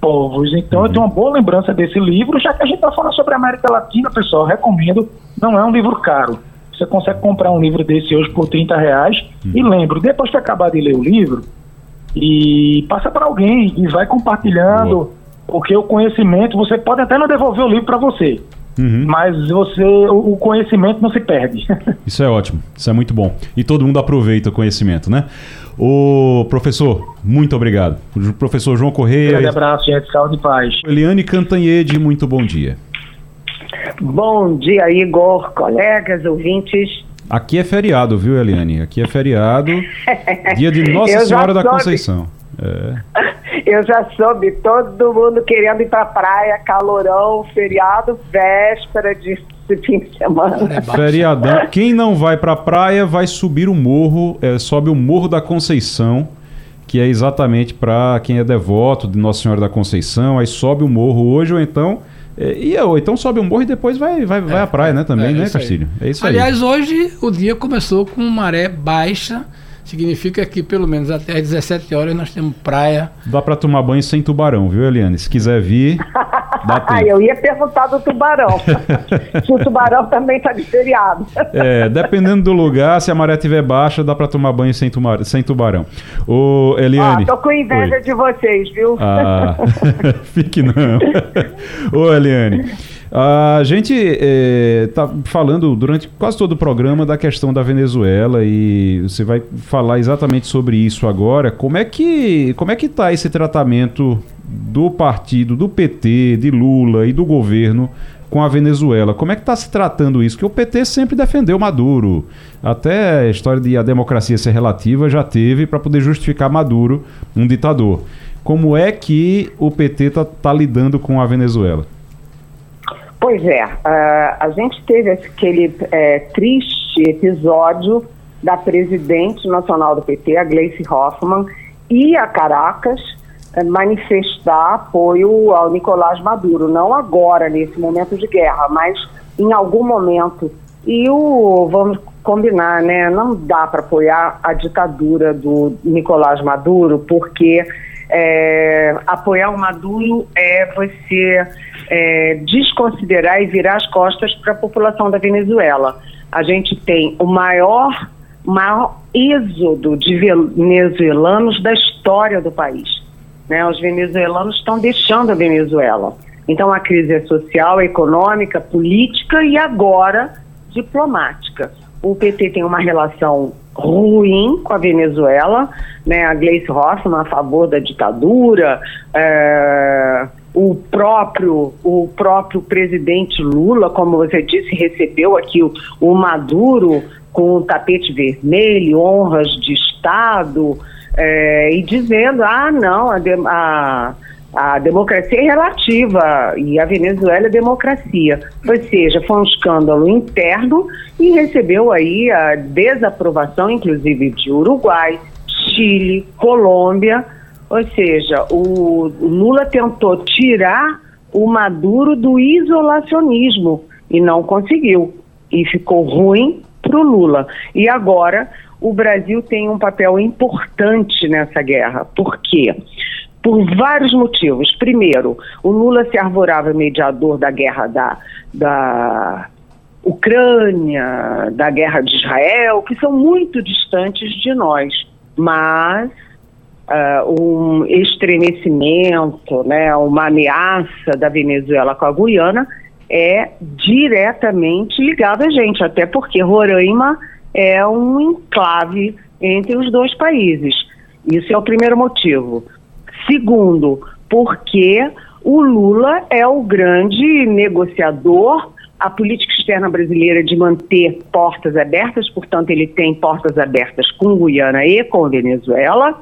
povos. Então uhum. eu tenho uma boa lembrança desse livro, já que a gente está falando sobre a América Latina, pessoal, recomendo, não é um livro caro. Você consegue comprar um livro desse hoje por 30 reais. Uhum. E lembro, depois que acabar de ler o livro, e passa para alguém e vai compartilhando, Boa. porque o conhecimento, você pode até não devolver o livro para você, Uhum. Mas você, o conhecimento não se perde. [LAUGHS] Isso é ótimo, isso é muito bom. E todo mundo aproveita o conhecimento, né? O professor, muito obrigado. O professor João Correia. Um grande abraço, gente. Saúde e paz. Eliane Cantanhede, muito bom dia. Bom dia, Igor, colegas, ouvintes. Aqui é feriado, viu, Eliane? Aqui é feriado. Dia de [LAUGHS] Nossa Senhora da Conceição. É. Eu já soube, todo mundo querendo ir pra praia, calorão, feriado, véspera de [LAUGHS] fim de semana. É Feriadão. [LAUGHS] Quem não vai pra praia vai subir o morro, é, sobe o Morro da Conceição, que é exatamente para quem é devoto de Nossa Senhora da Conceição, aí sobe o morro hoje ou então é, e ou então sobe um morro e depois vai, vai, vai à praia, né? Também, é, né, Castilho? É isso Aliás, aí. Aliás, hoje o dia começou com maré baixa significa que pelo menos até às 17 horas nós temos praia. Dá para tomar banho sem tubarão, viu, Eliane? Se quiser vir, [LAUGHS] dá tempo. Eu ia perguntar do tubarão. [LAUGHS] se o tubarão também tá de feriado. é, dependendo do lugar, se a maré estiver baixa, dá para tomar banho sem, tumar, sem tubarão. Ô, Eliane. Ah, tô com inveja Oi. de vocês, viu? Ah, [LAUGHS] fique não. Ô, Eliane. A gente está eh, falando durante quase todo o programa da questão da Venezuela e você vai falar exatamente sobre isso agora. Como é que como é que está esse tratamento do partido, do PT, de Lula e do governo com a Venezuela? Como é que está se tratando isso? Que o PT sempre defendeu Maduro. Até a história de a democracia ser relativa já teve para poder justificar Maduro, um ditador. Como é que o PT está tá lidando com a Venezuela? Pois é, uh, a gente teve aquele é, triste episódio da presidente nacional do PT, a Gleice Hoffmann, ir a Caracas é, manifestar apoio ao Nicolás Maduro, não agora, nesse momento de guerra, mas em algum momento. E o, vamos combinar, né, não dá para apoiar a ditadura do Nicolás Maduro, porque é, apoiar o Maduro é você é, desconsiderar e virar as costas para a população da Venezuela. A gente tem o maior, maior êxodo de venezuelanos da história do país. Né? Os venezuelanos estão deixando a Venezuela. Então a crise é social, econômica, política e agora diplomática. O PT tem uma relação ruim com a Venezuela, né? A Gleice Hoffmann a favor da ditadura, é, o próprio o próprio presidente Lula, como você disse, recebeu aqui o, o Maduro com o tapete vermelho, honras de Estado, é, e dizendo, ah, não, a, a a democracia é relativa e a Venezuela é democracia. Ou seja, foi um escândalo interno e recebeu aí a desaprovação, inclusive, de Uruguai, Chile, Colômbia. Ou seja, o Lula tentou tirar o Maduro do isolacionismo e não conseguiu. E ficou ruim para o Lula. E agora o Brasil tem um papel importante nessa guerra. Por quê? por vários motivos. Primeiro, o Lula se arvorava mediador da guerra da, da Ucrânia, da guerra de Israel, que são muito distantes de nós, mas uh, um estremecimento, né, uma ameaça da Venezuela com a Guiana é diretamente ligado a gente, até porque Roraima é um enclave entre os dois países. Isso é o primeiro motivo. Segundo, porque o Lula é o grande negociador, a política externa brasileira de manter portas abertas, portanto, ele tem portas abertas com Guiana e com Venezuela.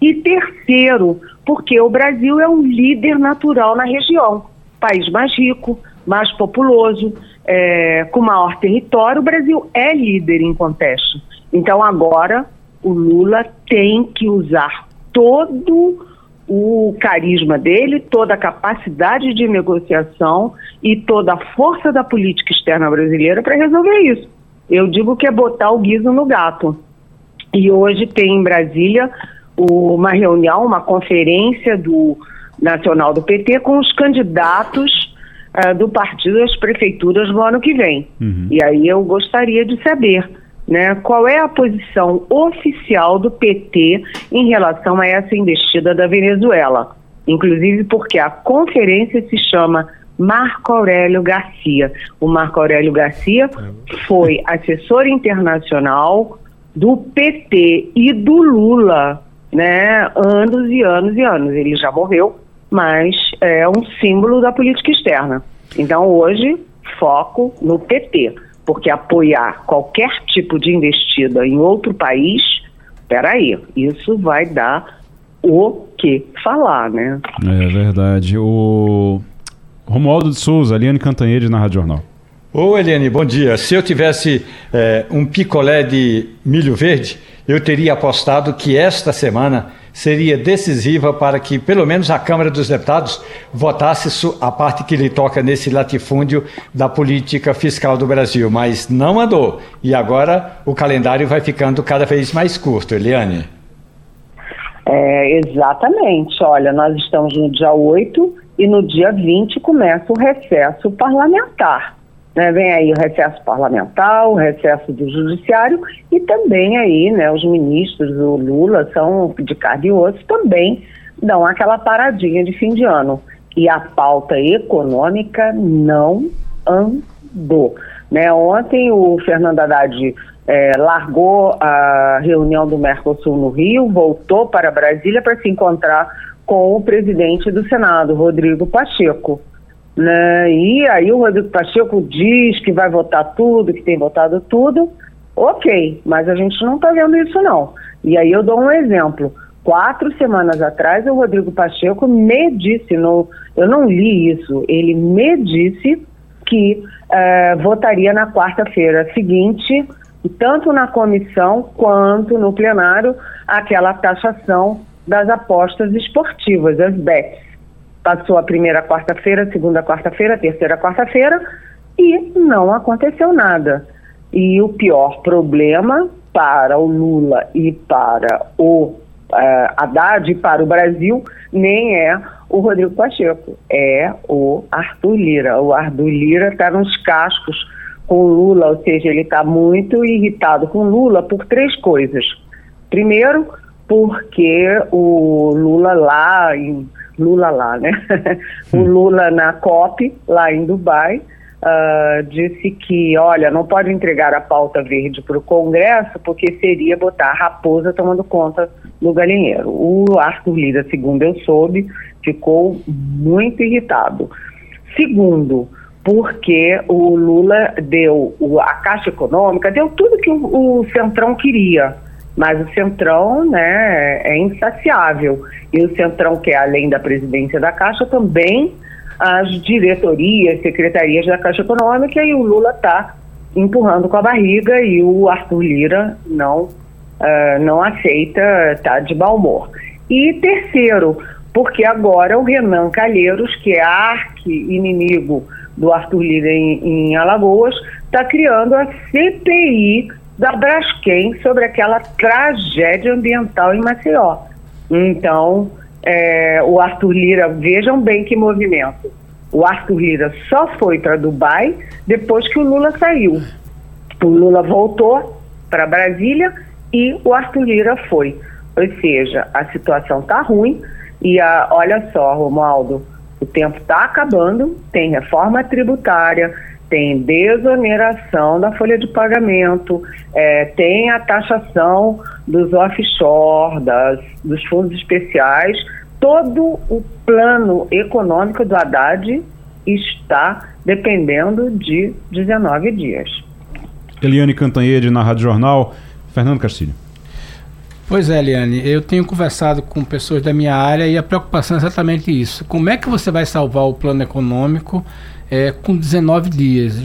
E terceiro, porque o Brasil é um líder natural na região, país mais rico, mais populoso, é, com maior território, o Brasil é líder em contexto. Então agora o Lula tem que usar todo o carisma dele, toda a capacidade de negociação e toda a força da política externa brasileira para resolver isso. Eu digo que é botar o guiso no gato. E hoje tem em Brasília uma reunião, uma conferência do Nacional do PT com os candidatos uh, do partido às prefeituras no ano que vem. Uhum. E aí eu gostaria de saber né? Qual é a posição oficial do PT em relação a essa investida da Venezuela? Inclusive porque a conferência se chama Marco Aurélio Garcia. O Marco Aurélio Garcia foi assessor internacional do PT e do Lula, né? Anos e anos e anos. Ele já morreu, mas é um símbolo da política externa. Então hoje foco no PT, porque apoiar qualquer tipo de investida em outro país, peraí, isso vai dar o que falar, né? É verdade. O Romualdo de Souza, Eliane Cantanhede na Rádio Jornal. Ô Eliane, bom dia. Se eu tivesse é, um picolé de milho verde, eu teria apostado que esta semana seria decisiva para que, pelo menos, a Câmara dos Deputados votasse a parte que lhe toca nesse latifúndio da política fiscal do Brasil. Mas não andou. E agora o calendário vai ficando cada vez mais curto, Eliane. É, exatamente. Olha, nós estamos no dia 8 e no dia 20 começa o recesso parlamentar. Né? Vem aí o recesso parlamentar, o recesso do judiciário e também aí, né, os ministros, o Lula são de carne e osso, também dão aquela paradinha de fim de ano. E a pauta econômica não andou. Né? Ontem o Fernando Haddad é, largou a reunião do Mercosul no Rio, voltou para Brasília para se encontrar com o presidente do Senado, Rodrigo Pacheco. Né? E aí o Rodrigo Pacheco diz que vai votar tudo, que tem votado tudo. Ok, mas a gente não está vendo isso não. E aí eu dou um exemplo. Quatro semanas atrás o Rodrigo Pacheco me disse, no, eu não li isso, ele me disse que eh, votaria na quarta-feira seguinte, tanto na comissão quanto no plenário, aquela taxação das apostas esportivas, as bets. Passou a primeira quarta-feira, segunda quarta-feira, terceira quarta-feira e não aconteceu nada. E o pior problema para o Lula e para o uh, Haddad para o Brasil nem é o Rodrigo Pacheco, é o Arthur Lira. O Arthur Lira está nos cascos com Lula, ou seja, ele está muito irritado com Lula por três coisas. Primeiro, porque o Lula lá em Lula lá, né? [LAUGHS] o Lula na COP lá em Dubai uh, disse que, olha, não pode entregar a pauta verde para o Congresso porque seria botar a raposa tomando conta do galinheiro. O Arthur Lira, segundo eu soube, ficou muito irritado. Segundo, porque o Lula deu a Caixa Econômica, deu tudo que o, o Centrão queria mas o Centrão né, é insaciável. E o Centrão quer, além da presidência da Caixa, também as diretorias, secretarias da Caixa Econômica, e o Lula está empurrando com a barriga e o Arthur Lira não, uh, não aceita, está de mau humor. E terceiro, porque agora o Renan Calheiros, que é arqui-inimigo do Arthur Lira em, em Alagoas, está criando a CPI da Braskem sobre aquela tragédia ambiental em Maceió. Então, é, o Arthur Lira, vejam bem que movimento. O Arthur Lira só foi para Dubai depois que o Lula saiu. O Lula voltou para Brasília e o Arthur Lira foi. Ou seja, a situação está ruim e a, olha só, Romualdo, o tempo está acabando, tem reforma tributária, tem desoneração da folha de pagamento, é, tem a taxação dos offshore, das, dos fundos especiais, todo o plano econômico do Haddad está dependendo de 19 dias. Eliane Cantanhede na Rádio Jornal, Fernando Castilho. Pois é, Eliane, eu tenho conversado com pessoas da minha área e a preocupação é exatamente isso. Como é que você vai salvar o plano econômico é, com 19 dias.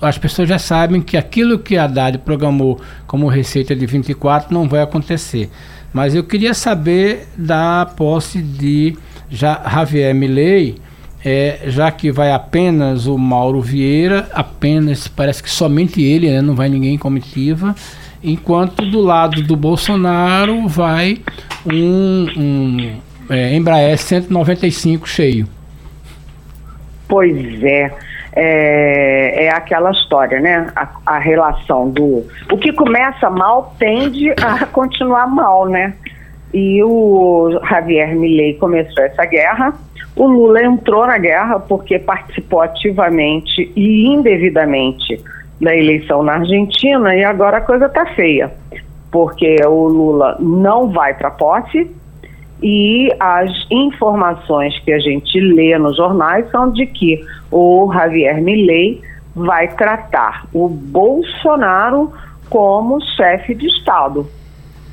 As pessoas já sabem que aquilo que a Haddad programou como receita de 24 não vai acontecer. Mas eu queria saber da posse de já Javier Milei, é, já que vai apenas o Mauro Vieira, apenas, parece que somente ele, né, não vai ninguém em comitiva, enquanto do lado do Bolsonaro vai um, um é, Embraer 195 cheio. Pois é. É, é, aquela história, né? A, a, relação do. O que começa mal tende a continuar mal, né? E o Javier Milei começou essa guerra O Lula entrou na guerra porque participou ativamente e indevidamente da eleição na Argentina e agora a coisa está feia, porque o Lula não vai para posse e as informações que a gente lê nos jornais são de que o Javier Milei vai tratar o Bolsonaro como chefe de Estado.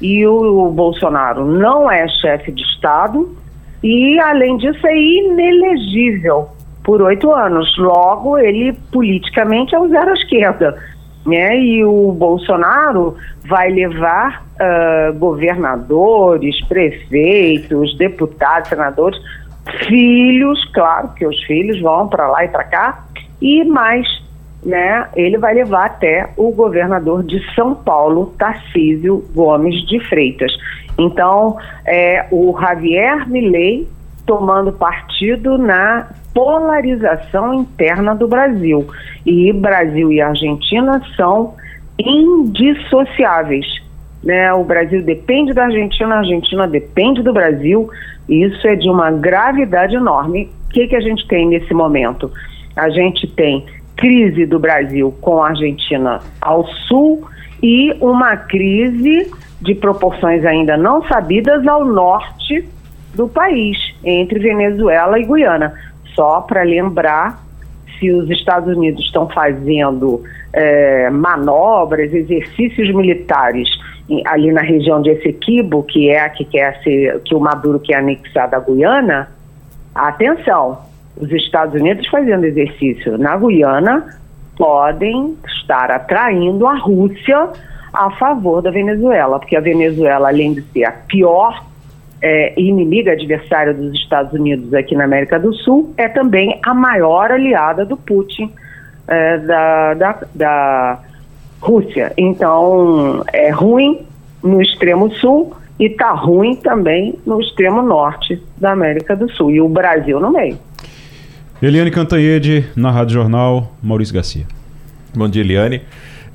E o, o Bolsonaro não é chefe de Estado e, além disso, é inelegível por oito anos. Logo, ele politicamente é um zero à esquerda. Né? E o Bolsonaro vai levar uh, governadores, prefeitos, deputados, senadores, filhos, claro que os filhos vão para lá e para cá, e mais, né? Ele vai levar até o governador de São Paulo, Tarcísio Gomes de Freitas. Então, é o Javier Milei tomando partido na polarização interna do Brasil. E Brasil e Argentina são indissociáveis. Né? O Brasil depende da Argentina, a Argentina depende do Brasil. Isso é de uma gravidade enorme. O que, que a gente tem nesse momento? A gente tem crise do Brasil com a Argentina ao sul e uma crise de proporções ainda não sabidas ao norte do país, entre Venezuela e Guiana. Só para lembrar, se os Estados Unidos estão fazendo é, manobras, exercícios militares ali na região de Essequibo, que é a que quer ser, que o Maduro quer anexar da Guiana, atenção, os Estados Unidos fazendo exercício na Guiana podem estar atraindo a Rússia a favor da Venezuela, porque a Venezuela, além de ser a pior é, inimiga adversária dos Estados Unidos aqui na América do Sul, é também a maior aliada do Putin é, da, da, da Rússia. Então, é ruim no extremo sul e está ruim também no extremo norte da América do Sul. E o Brasil no meio. Eliane Cantanhede, na Rádio Jornal, Maurício Garcia. Bom dia, Eliane.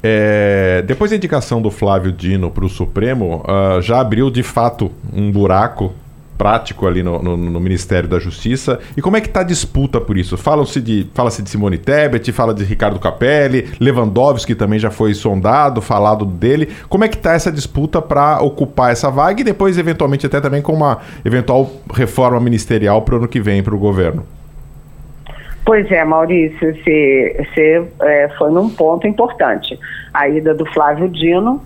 É, depois da indicação do Flávio Dino para o Supremo, uh, já abriu de fato um buraco prático ali no, no, no, Ministério da Justiça. E como é que está a disputa por isso? Fala-se de, fala de Simone Tebet, fala de Ricardo Capelli, Lewandowski também já foi sondado, falado dele. Como é que está essa disputa para ocupar essa vaga e depois, eventualmente, até também com uma eventual reforma ministerial para o ano que vem para o governo? Pois é, Maurício, você, é, foi num ponto importante. A ida do Flávio Dino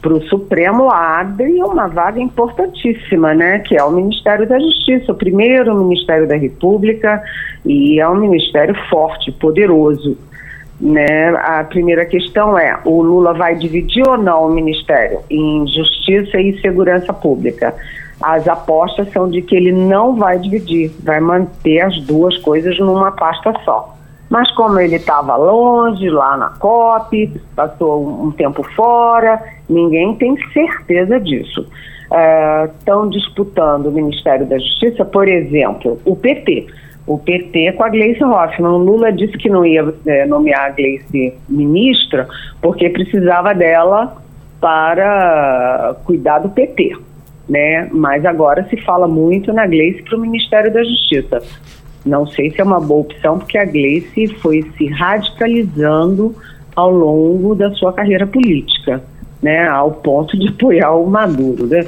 para o Supremo abre uma vaga importantíssima, né? Que é o Ministério da Justiça, o primeiro Ministério da República, e é um ministério forte, poderoso. Né? A primeira questão é: o Lula vai dividir ou não o Ministério em Justiça e Segurança Pública? As apostas são de que ele não vai dividir, vai manter as duas coisas numa pasta só. Mas como ele estava longe, lá na COP, passou um tempo fora, ninguém tem certeza disso. Estão é, disputando o Ministério da Justiça, por exemplo, o PT. O PT com a Gleice Hoffmann. O Lula disse que não ia é, nomear a Gleice ministra porque precisava dela para cuidar do PT né? Mas agora se fala muito na Gleice para o Ministério da Justiça. Não sei se é uma boa opção, porque a Gleice foi se radicalizando ao longo da sua carreira política, né? Ao ponto de apoiar o Maduro, né?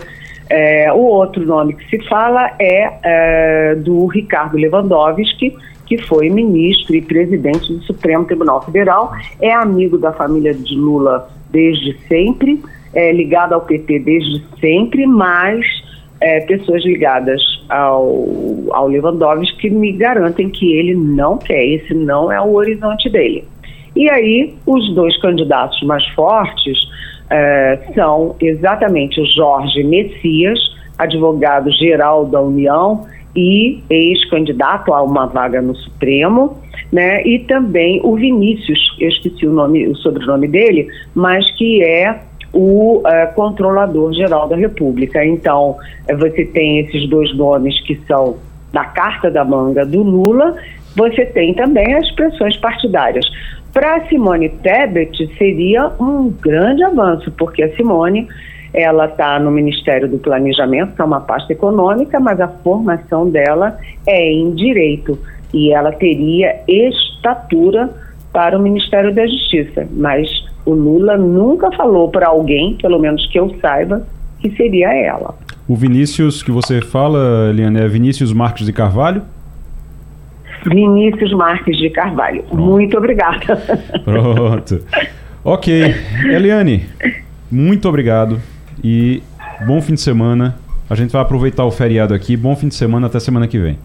É, o outro nome que se fala é, é do Ricardo Lewandowski, que foi ministro e presidente do Supremo Tribunal Federal, é amigo da família de Lula desde sempre, é, ligado ao PT desde sempre, mas é, pessoas ligadas ao, ao Lewandowski me garantem que ele não quer, esse não é o horizonte dele. E aí, os dois candidatos mais fortes é, são exatamente o Jorge Messias, advogado-geral da União e ex-candidato a uma vaga no Supremo, né? E também o Vinícius, eu esqueci o nome, o sobrenome dele, mas que é o uh, controlador geral da República. Então, uh, você tem esses dois nomes que são da carta da manga do Lula, você tem também as pressões partidárias. Para Simone Tebet seria um grande avanço, porque a Simone ela está no Ministério do Planejamento, que é uma pasta econômica, mas a formação dela é em direito e ela teria estatura para o Ministério da Justiça, mas o Lula nunca falou para alguém, pelo menos que eu saiba, que seria ela. O Vinícius que você fala, Eliane, é Vinícius Marques de Carvalho? Vinícius Marques de Carvalho. Pronto. Muito obrigada. [LAUGHS] Pronto. ok. Eliane, muito obrigado e bom fim de semana. A gente vai aproveitar o feriado aqui. Bom fim de semana, até semana que vem.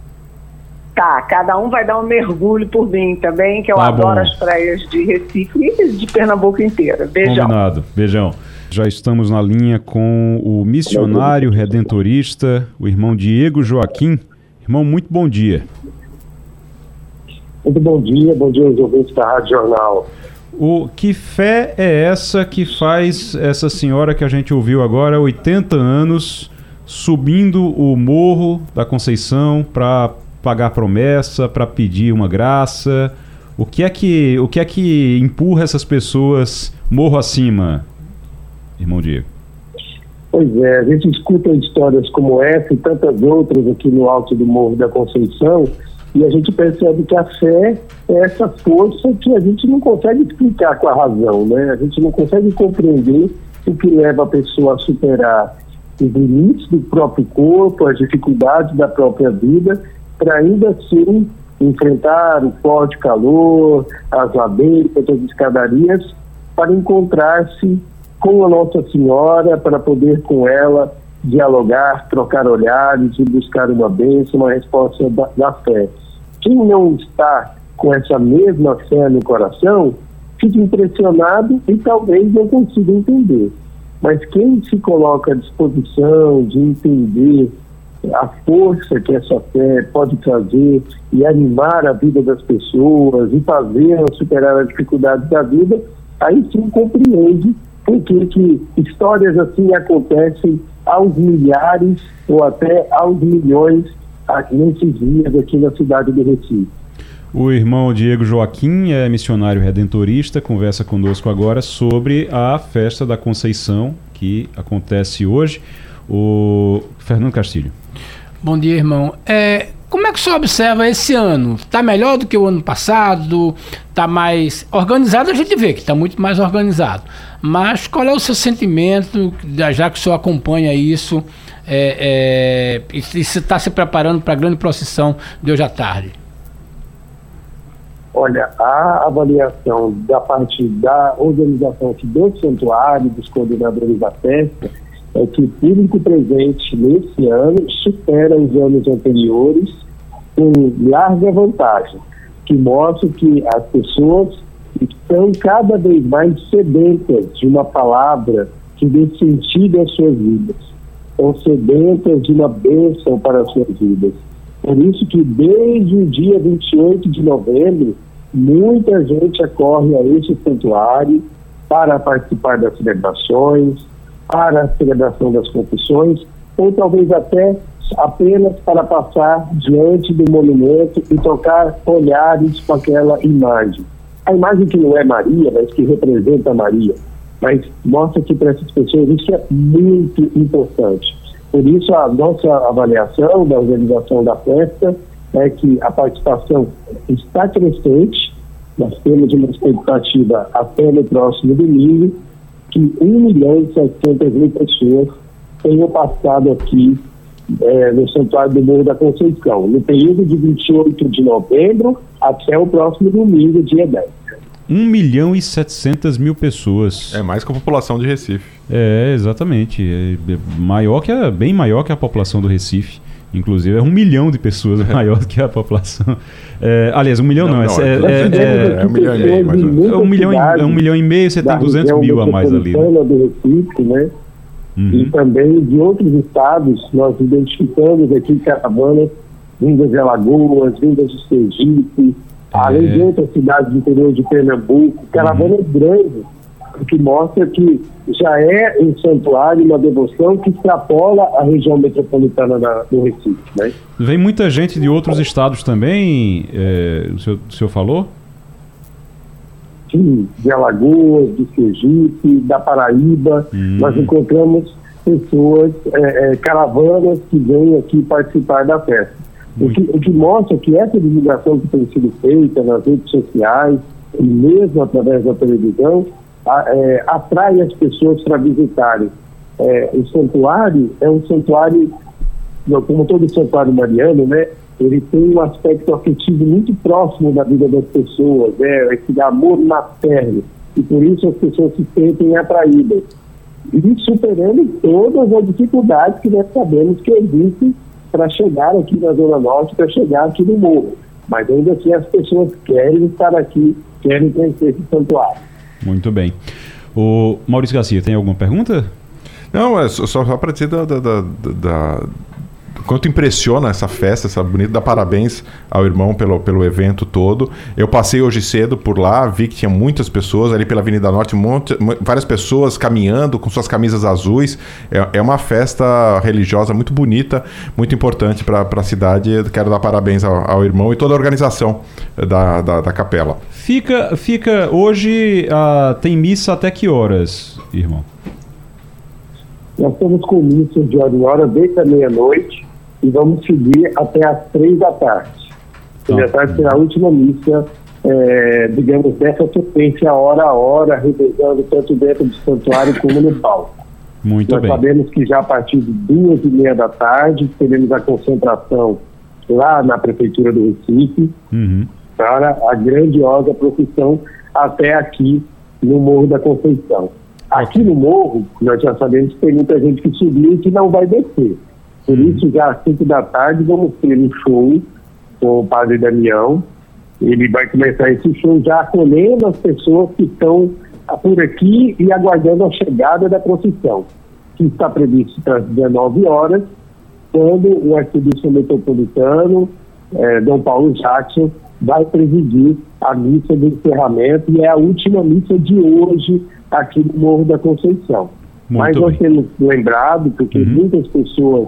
Tá, cada um vai dar um mergulho por mim também, que eu tá adoro bom. as praias de Recife e de Pernambuco inteira. Beijão. Combinado. Beijão. Já estamos na linha com o missionário redentorista, o irmão Diego Joaquim. Irmão, muito bom dia. Muito bom dia, bom dia aos ouvintes da Rádio Jornal. O que fé é essa que faz essa senhora que a gente ouviu agora, 80 anos, subindo o morro da Conceição para pagar promessa, para pedir uma graça? O que é que o que é que empurra essas pessoas morro acima, irmão Diego? Pois é, a gente escuta histórias como essa e tantas outras aqui no alto do Morro da Conceição e a gente percebe que a fé é essa força que a gente não consegue explicar com a razão, né? A gente não consegue compreender o que leva a pessoa a superar os limites do próprio corpo, as dificuldades da própria vida para ainda assim enfrentar o forte calor, as ladeiras, as escadarias, para encontrar-se com a Nossa Senhora, para poder com ela dialogar, trocar olhares e buscar uma bênção, uma resposta da, da fé. Quem não está com essa mesma fé no coração, fica impressionado e talvez não consiga entender. Mas quem se coloca à disposição de entender a força que essa fé pode trazer e animar a vida das pessoas e fazê-las superar as dificuldades da vida, aí sim compreende por que, que histórias assim acontecem aos milhares ou até aos milhões nesses dias aqui na cidade de Recife. O irmão Diego Joaquim é missionário redentorista, conversa conosco agora sobre a festa da Conceição que acontece hoje. O Fernando Castilho. Bom dia, irmão. É, como é que você observa esse ano? Está melhor do que o ano passado? Está mais organizado? A gente vê que está muito mais organizado. Mas qual é o seu sentimento, já que o senhor acompanha isso, é, é, e está se preparando para a grande procissão de hoje à tarde? Olha, a avaliação da parte da organização aqui do santuário, dos coordenadores da festa, é que o público presente nesse ano supera os anos anteriores com larga vantagem, que mostra que as pessoas estão cada vez mais sedentas de uma palavra que dê sentido às suas vidas, estão sedentas de uma bênção para as suas vidas. Por isso que desde o dia 28 de novembro, muita gente acorre a esse santuário para participar das celebrações, para a celebração das confissões, ou talvez até apenas para passar diante do monumento e trocar olhares com aquela imagem. A imagem que não é Maria, mas que representa Maria, mas mostra que para essas pessoas isso é muito importante. Por isso, a nossa avaliação da organização da festa é que a participação está crescente, nós temos uma expectativa até no próximo domingo, que 1 milhão e 700 mil pessoas tenham passado aqui é, no Santuário do Morro da Conceição, no período de 28 de novembro até o próximo domingo, dia 10. 1 milhão e 700 mil pessoas. É mais que a população de Recife. É, exatamente. É maior que a, bem maior que a população do Recife. Inclusive, é um milhão de pessoas é. maior do que a população. É, aliás, um milhão não, não, não é, é, é, é, um milhão e meio, mais ou menos. É um milhão, e, um milhão e meio, você tem 200 mil a mais ali. Né? Do Recife, né? Uhum. E também de outros estados, nós identificamos aqui caravanas vindas de Alagoas, vindas de Sergipe, além de outras cidades do interior de Pernambuco, caravanas uhum. grandes que mostra que já é um santuário, uma devoção que extrapola a região metropolitana da, do Recife. Né? Vem muita gente de outros estados também, é, o, senhor, o senhor falou? aqui de Alagoas, de Sergipe, da Paraíba. Hum. Nós encontramos pessoas, é, é, caravanas que vêm aqui participar da festa. O que, o que mostra que essa divulgação que tem sido feita nas redes sociais e mesmo através da televisão é, atrai as pessoas para visitarem. É, o santuário é um santuário, como todo santuário mariano, né? Ele tem um aspecto afetivo muito próximo da vida das pessoas, né? esse amor materno. E por isso as pessoas se sentem atraídas. E superando todas as dificuldades que nós sabemos que existem para chegar aqui na Zona Norte, para chegar aqui no morro. Mas ainda assim as pessoas querem estar aqui, querem conhecer esse santuário. Muito bem. O Maurício Garcia, tem alguma pergunta? Não, é só, só para dizer da, da, da, da quanto impressiona essa festa, essa bonita. Dá parabéns ao irmão pelo, pelo evento todo. Eu passei hoje cedo por lá, vi que tinha muitas pessoas ali pela Avenida Norte, um monte, várias pessoas caminhando com suas camisas azuis. É, é uma festa religiosa muito bonita, muito importante para a cidade. Quero dar parabéns ao, ao, irmão e toda a organização da, da, da capela. Fica, fica hoje uh, tem missa até que horas, irmão? Nós estamos com missa de hora em hora desde a meia-noite e vamos seguir até às três da tarde. Três da tarde será a última missa, é, digamos, dessa sequência hora a hora, revezando tanto dentro do santuário como no palco. Muito Nós bem. sabemos que já a partir de duas e meia da tarde teremos a concentração lá na Prefeitura do Recife uhum. para a grandiosa procissão até aqui no Morro da Conceição. Aqui no Morro, nós já sabemos que tem muita gente que subiu e que não vai descer. Por isso, já às 5 da tarde, vamos ter um show com o Padre Damião. Ele vai começar esse show já acolhendo as pessoas que estão por aqui e aguardando a chegada da procissão, que está previsto para as 19 horas, quando o arcebispo metropolitano, eh, Dom Paulo Jackson, vai presidir a missa de encerramento e é a última missa de hoje aqui no Morro da Conceição. Muito Mas nós bem. temos lembrado, porque Uhum. muitas pessoas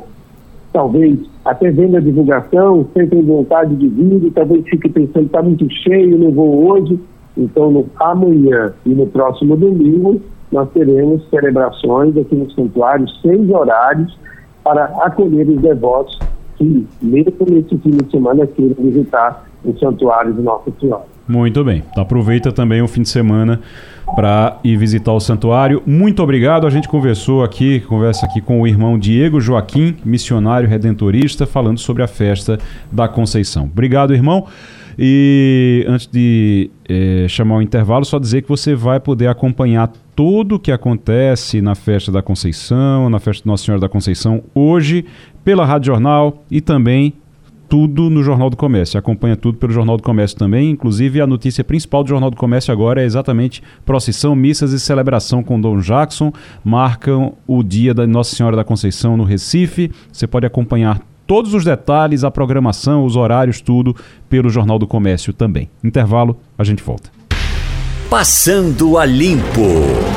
talvez até vendo a divulgação, sentem vontade de vir talvez fique pensando, está muito cheio, não vou hoje. Então, no, amanhã e no próximo domingo, nós teremos celebrações aqui no santuário, seis horários, para acolher os devotos que, mesmo nesse fim de semana, queiram visitar o santuário de Nossa Senhora. Muito bem. Então, aproveita também o fim de semana para ir visitar o santuário. Muito obrigado. A gente conversou aqui, conversa aqui com o irmão Diego Joaquim, missionário redentorista, falando sobre a festa da Conceição. Obrigado, irmão. E antes de eh, chamar o intervalo, só dizer que você vai poder acompanhar tudo o que acontece na festa da Conceição, na festa de Nossa Senhora da Conceição, hoje, pela Rádio Jornal e também tudo no Jornal do Comércio. Acompanha tudo pelo Jornal do Comércio também. Inclusive, a notícia principal do Jornal do Comércio agora é exatamente procissão, missas e celebração com Dom Jackson. Marcam o dia da Nossa Senhora da Conceição no Recife. Você pode acompanhar todos os detalhes, a programação, os horários, tudo pelo Jornal do Comércio também. Intervalo, a gente volta. Passando a Limpo.